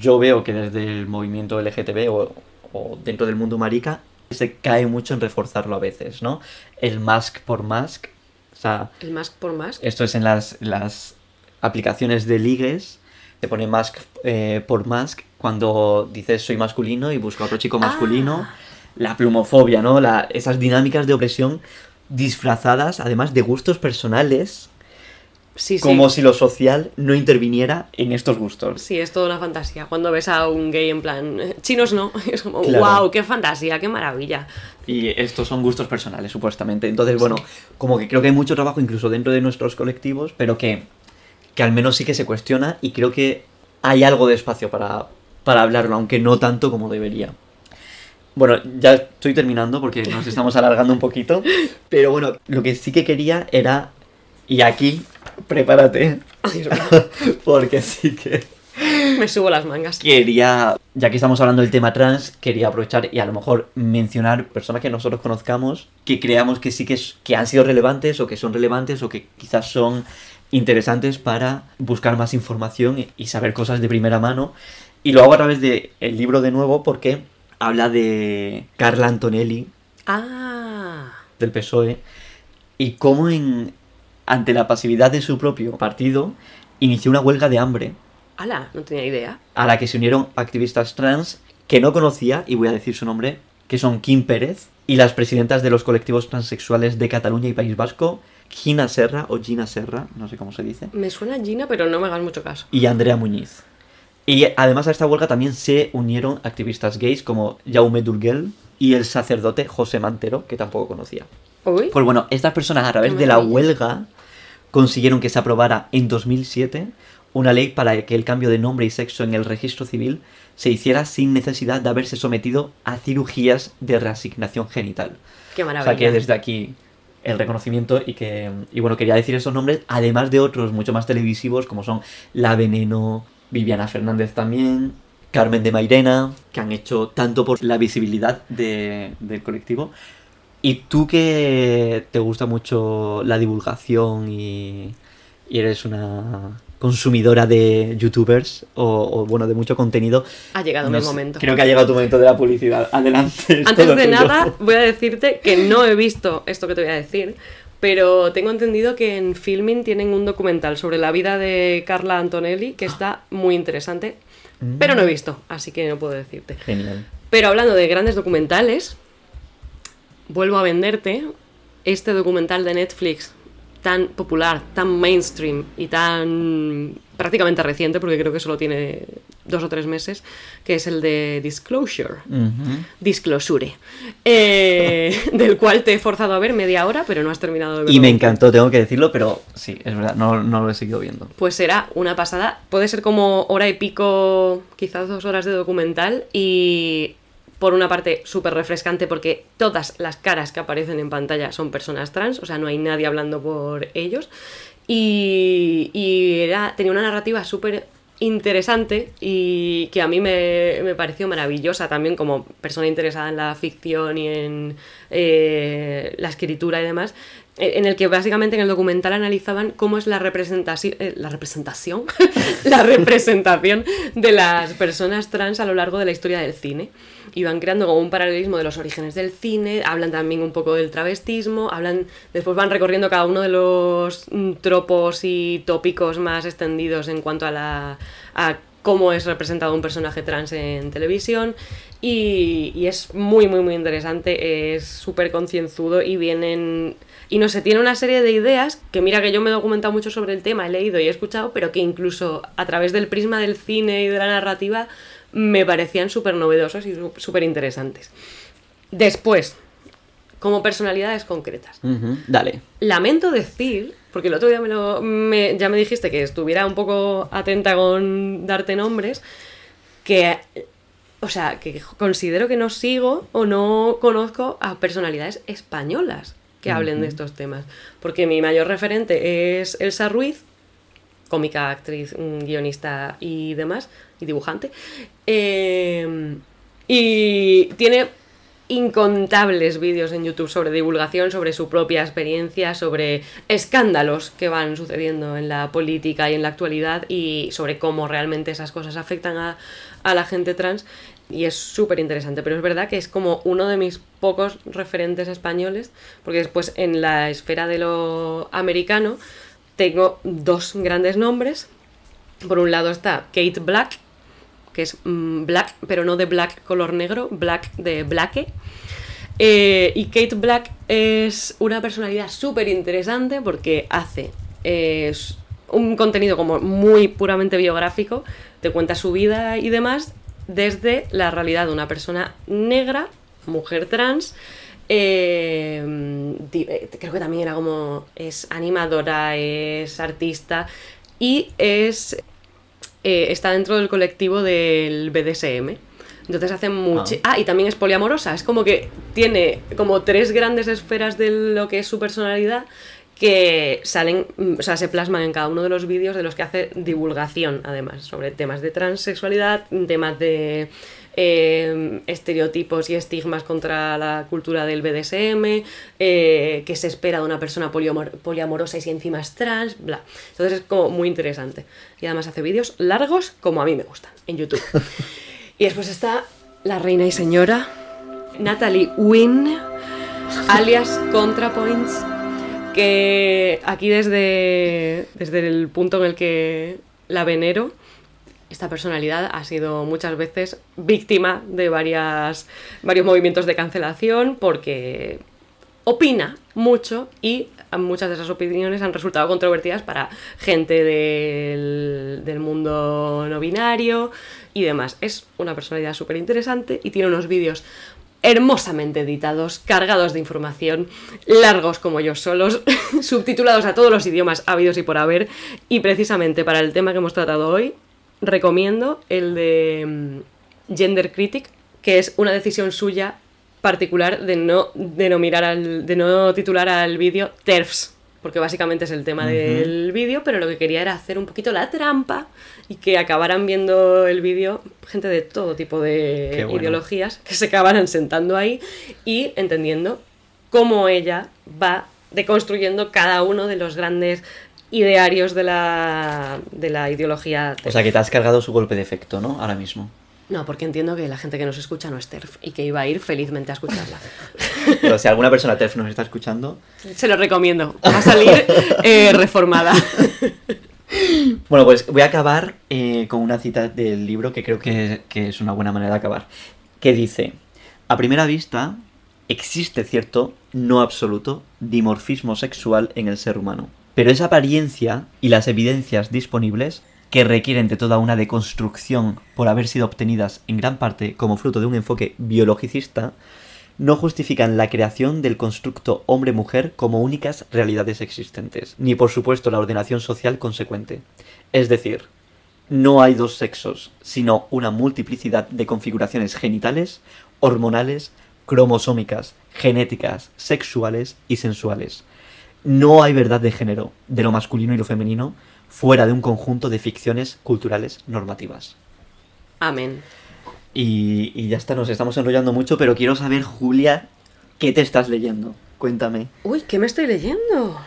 Speaker 2: yo veo que desde el movimiento LGTB o, o dentro del mundo marica, se cae mucho en reforzarlo a veces, ¿no? El mask por mask, o sea,
Speaker 1: El mask por mask.
Speaker 2: esto es en las, las aplicaciones de ligues. Te pone mask eh, por mask cuando dices soy masculino y busca otro chico masculino.
Speaker 1: Ah.
Speaker 2: La plumofobia, ¿no? La, esas dinámicas de opresión disfrazadas, además de gustos personales,
Speaker 1: Sí, sí.
Speaker 2: como si lo social no interviniera en estos gustos.
Speaker 1: Sí, es toda una fantasía. Cuando ves a un gay en plan, eh, chinos no, <laughs> es como,
Speaker 2: Claro.
Speaker 1: wow, qué fantasía, qué maravilla.
Speaker 2: Y estos son gustos personales, supuestamente. Entonces, bueno, como que creo que hay mucho trabajo incluso dentro de nuestros colectivos, pero que, que al menos sí que se cuestiona y creo que hay algo de espacio para, para hablarlo, aunque no tanto como debería. Bueno, ya estoy terminando porque nos estamos alargando un poquito, <laughs> pero bueno, lo que sí que quería era, y aquí, prepárate, <laughs> porque sí que
Speaker 1: me subo las mangas.
Speaker 2: quería, ya que estamos hablando del tema trans, quería aprovechar y a lo mejor mencionar personas que nosotros conozcamos que creamos que sí que, es- que han sido relevantes o que son relevantes o que quizás son interesantes para buscar más información y saber cosas de primera mano. Y lo hago a través del el libro de nuevo porque habla de Carla Antonelli.
Speaker 1: Ah.
Speaker 2: Del PSOE. Y cómo en, ante la pasividad de su propio partido inició una huelga de hambre.
Speaker 1: ¡Hala! No tenía idea.
Speaker 2: A la que se unieron activistas trans que no conocía, y voy a decir su nombre, que son Kim Pérez y las presidentas de los colectivos transexuales de Cataluña y País Vasco, Gina Serra o Gina Serra, no sé cómo se dice.
Speaker 1: Me suena Gina, pero no me hagas mucho caso.
Speaker 2: Y Andrea Muñiz. Y además a esta huelga también se unieron activistas gays como Jaume Durguel y el sacerdote José Mantero, que tampoco conocía.
Speaker 1: Uy.
Speaker 2: Pues bueno, estas personas a través de la huelga consiguieron que se aprobara en 2007 una ley para que el cambio de nombre y sexo en el registro civil se hiciera sin necesidad de haberse sometido a cirugías de reasignación genital.
Speaker 1: Qué
Speaker 2: O
Speaker 1: maravilla.
Speaker 2: sea que desde aquí el reconocimiento y que y bueno quería decir esos nombres además de otros mucho más televisivos como son La Veneno, Viviana Fernández también, Carmen de Mairena que han hecho tanto por la visibilidad de- del colectivo y tú que te gusta mucho la divulgación y, y eres una consumidora de youtubers o, o, bueno de mucho contenido
Speaker 1: Ha llegado
Speaker 2: no
Speaker 1: mi
Speaker 2: sé,
Speaker 1: momento.
Speaker 2: creo que ha llegado tu momento de la publicidad adelante es
Speaker 1: Antes de
Speaker 2: tuyo.
Speaker 1: nada, <laughs> voy a decirte que no he visto esto que te voy a decir, pero tengo entendido que en Filmin tienen un documental sobre la vida de Carla Antonelli que está muy interesante, pero no he visto, así que no puedo decirte.
Speaker 2: Genial.
Speaker 1: Pero hablando de grandes documentales, vuelvo a venderte este documental de Netflix tan popular, tan mainstream y tan prácticamente reciente, porque creo que solo tiene dos o tres meses, que es el de Disclosure. Disclosure. eh, <laughs> del cual te he forzado a ver media hora, pero no has terminado de verlo.
Speaker 2: Y me encantó, tengo que decirlo, pero sí, es verdad, no, no lo he seguido viendo.
Speaker 1: Pues será una pasada. Puede ser como hora y pico, quizás dos horas de documental. Y por una parte, súper refrescante porque todas las caras que aparecen en pantalla son personas trans, o sea, no hay nadie hablando por ellos. Y, tenía una narrativa súper interesante y que a mí me, me pareció maravillosa también como persona interesada en la ficción y en eh, la escritura y demás, en el que básicamente en el documental analizaban cómo es la representación, la representación, <laughs> la representación de las personas trans a lo largo de la historia del cine. Y van creando como un paralelismo de los orígenes del cine, hablan también un poco del travestismo, hablan, después van recorriendo cada uno de los mm, tropos y tópicos más extendidos en cuanto a la a cómo es representado un personaje trans en televisión y, y es muy muy muy interesante, es súper concienzudo y vienen y no sé, tiene una serie de ideas que mira que yo me he documentado mucho sobre el tema, he leído y he escuchado, pero que incluso a través del prisma del cine y de la narrativa me parecían súper novedosos y súper interesantes. Después, como personalidades concretas.
Speaker 2: Dale.
Speaker 1: Lamento decir, porque el otro día me lo, me- ya me dijiste que estuviera un poco atenta con darte nombres, que, o sea, que considero que no sigo o no conozco a personalidades españolas que hablen de estos temas. Porque mi mayor referente es Elsa Ruiz, cómica, actriz, mm, guionista y demás, y dibujante. Eh, y tiene incontables vídeos en YouTube sobre divulgación, sobre su propia experiencia, sobre escándalos que van sucediendo en la política y en la actualidad y sobre cómo realmente esas cosas afectan a, a la gente trans. Y es súper interesante, pero es verdad que es como uno de mis pocos referentes españoles, porque después en la esfera de lo americano tengo dos grandes nombres. Por un lado está Kate Black, que es mm, black, pero no de black color negro, black de blaque. Eh, y Kate Black es una personalidad súper interesante porque hace eh, un contenido como muy puramente biográfico, te cuenta su vida y demás desde la realidad de una persona negra, mujer trans. eh, creo que también era como es animadora, es artista y es eh, está dentro del colectivo del BDSM. Entonces hace mucho... Ah. y también es poliamorosa. Es como que tiene como tres grandes esferas de lo que es su personalidad que salen, mm, o sea, se plasman en cada uno de los vídeos de los que hace divulgación, además, sobre temas de transexualidad, temas de eh, estereotipos y estigmas contra la cultura del BDSM, eh, que se espera de una persona poliamor- poliamorosa y si encima es trans, bla. Entonces es como muy interesante. Y además hace vídeos largos como a mí me gustan en YouTube. <laughs> y después está la reina y señora Natalie Wynn, alias ContraPoints, que aquí desde, desde el punto en el que la venero, esta personalidad ha sido muchas veces víctima de varias, varios movimientos de cancelación porque opina mucho y muchas de esas opiniones han resultado controvertidas para gente del, del mundo no binario y demás. Es una personalidad súper interesante y tiene unos vídeos hermosamente editados, cargados de información, largos como yo solos, <laughs> subtitulados a todos los idiomas habidos y por haber. Y precisamente para el tema que hemos tratado hoy, recomiendo el de mm, Gender Critic, que es una decisión suya particular de no, de no mirar al, de no titular al vídeo TERFs, porque básicamente es el tema del vídeo, pero lo que quería era hacer un poquito la trampa y que acabaran viendo el vídeo gente de todo tipo de
Speaker 2: bueno.
Speaker 1: ideologías que se acabaran sentando ahí y entendiendo cómo ella va deconstruyendo cada uno de los grandes idearios de la, de la ideología.
Speaker 2: O sea que te has cargado su golpe de efecto, ¿no? Ahora mismo.
Speaker 1: No, porque entiendo que la gente que nos escucha no es TERF y que iba a ir felizmente a escucharla. <laughs>
Speaker 2: Pero si alguna persona TERF nos está escuchando.
Speaker 1: Se lo recomiendo. Va a salir eh, reformada. <laughs>
Speaker 2: Bueno, pues voy a acabar eh, con una cita del libro que creo que, que es una buena manera de acabar. Que dice: A primera vista, existe cierto, no absoluto, dimorfismo sexual en el ser humano. Pero esa apariencia y las evidencias disponibles, que requieren de toda una deconstrucción por haber sido obtenidas en gran parte como fruto de un enfoque biologicista, no justifican la creación del constructo hombre-mujer como únicas realidades existentes, ni por supuesto la ordenación social consecuente. Es decir, no hay dos sexos, sino una multiplicidad de configuraciones genitales, hormonales, cromosómicas, genéticas, sexuales y sensuales. No hay verdad de género, de lo masculino y lo femenino, fuera de un conjunto de ficciones culturales normativas.
Speaker 1: Amén.
Speaker 2: Y, y ya está, nos estamos enrollando mucho, pero quiero saber, Julia, ¿qué te estás leyendo? Cuéntame.
Speaker 1: Uy, ¿qué me estoy leyendo?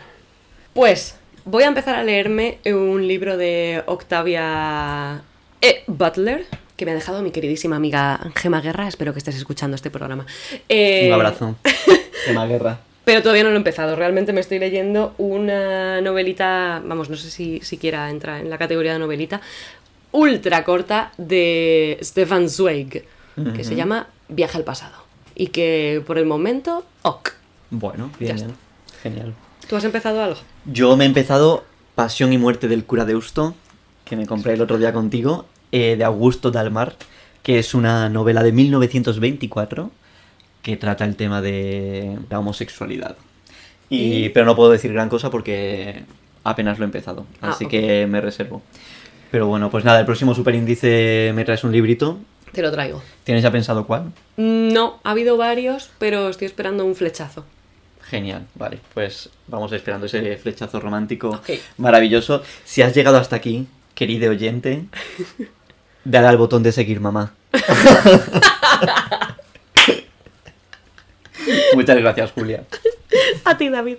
Speaker 1: Pues voy a empezar a leerme un libro de Octavia E. Butler, que me ha dejado mi queridísima amiga Gema Guerra. Espero que estés escuchando este programa. Eh,
Speaker 2: Un abrazo. <laughs> Tema guerra.
Speaker 1: Pero todavía no lo he empezado. Realmente me estoy leyendo una novelita, vamos, no sé si siquiera entra en la categoría de novelita, ultra corta de Stefan Zweig, que se llama Viaje al pasado. Y que por el momento, ok.
Speaker 2: Bueno, bien. Genial.
Speaker 1: ¿Tú has empezado algo?
Speaker 2: Yo me he empezado Pasión y muerte del cura de Usto, que me compré el otro día contigo, eh, de Augusto Dalmar, que es una novela de 1924 que trata el tema de la homosexualidad. Y, Pero no puedo decir gran cosa porque apenas lo he empezado,
Speaker 1: Ah,
Speaker 2: así que me reservo. Pero bueno, pues nada, el próximo superíndice me traes un librito.
Speaker 1: Te lo traigo.
Speaker 2: ¿Tienes ya pensado cuál?
Speaker 1: No, ha habido varios, pero estoy esperando un flechazo.
Speaker 2: Genial, vale, pues vamos esperando ese flechazo romántico maravilloso. Si has llegado hasta aquí, querido oyente, <laughs> dale al botón de seguir, mamá. <laughs> Muchas gracias, Julia.
Speaker 1: A ti, David.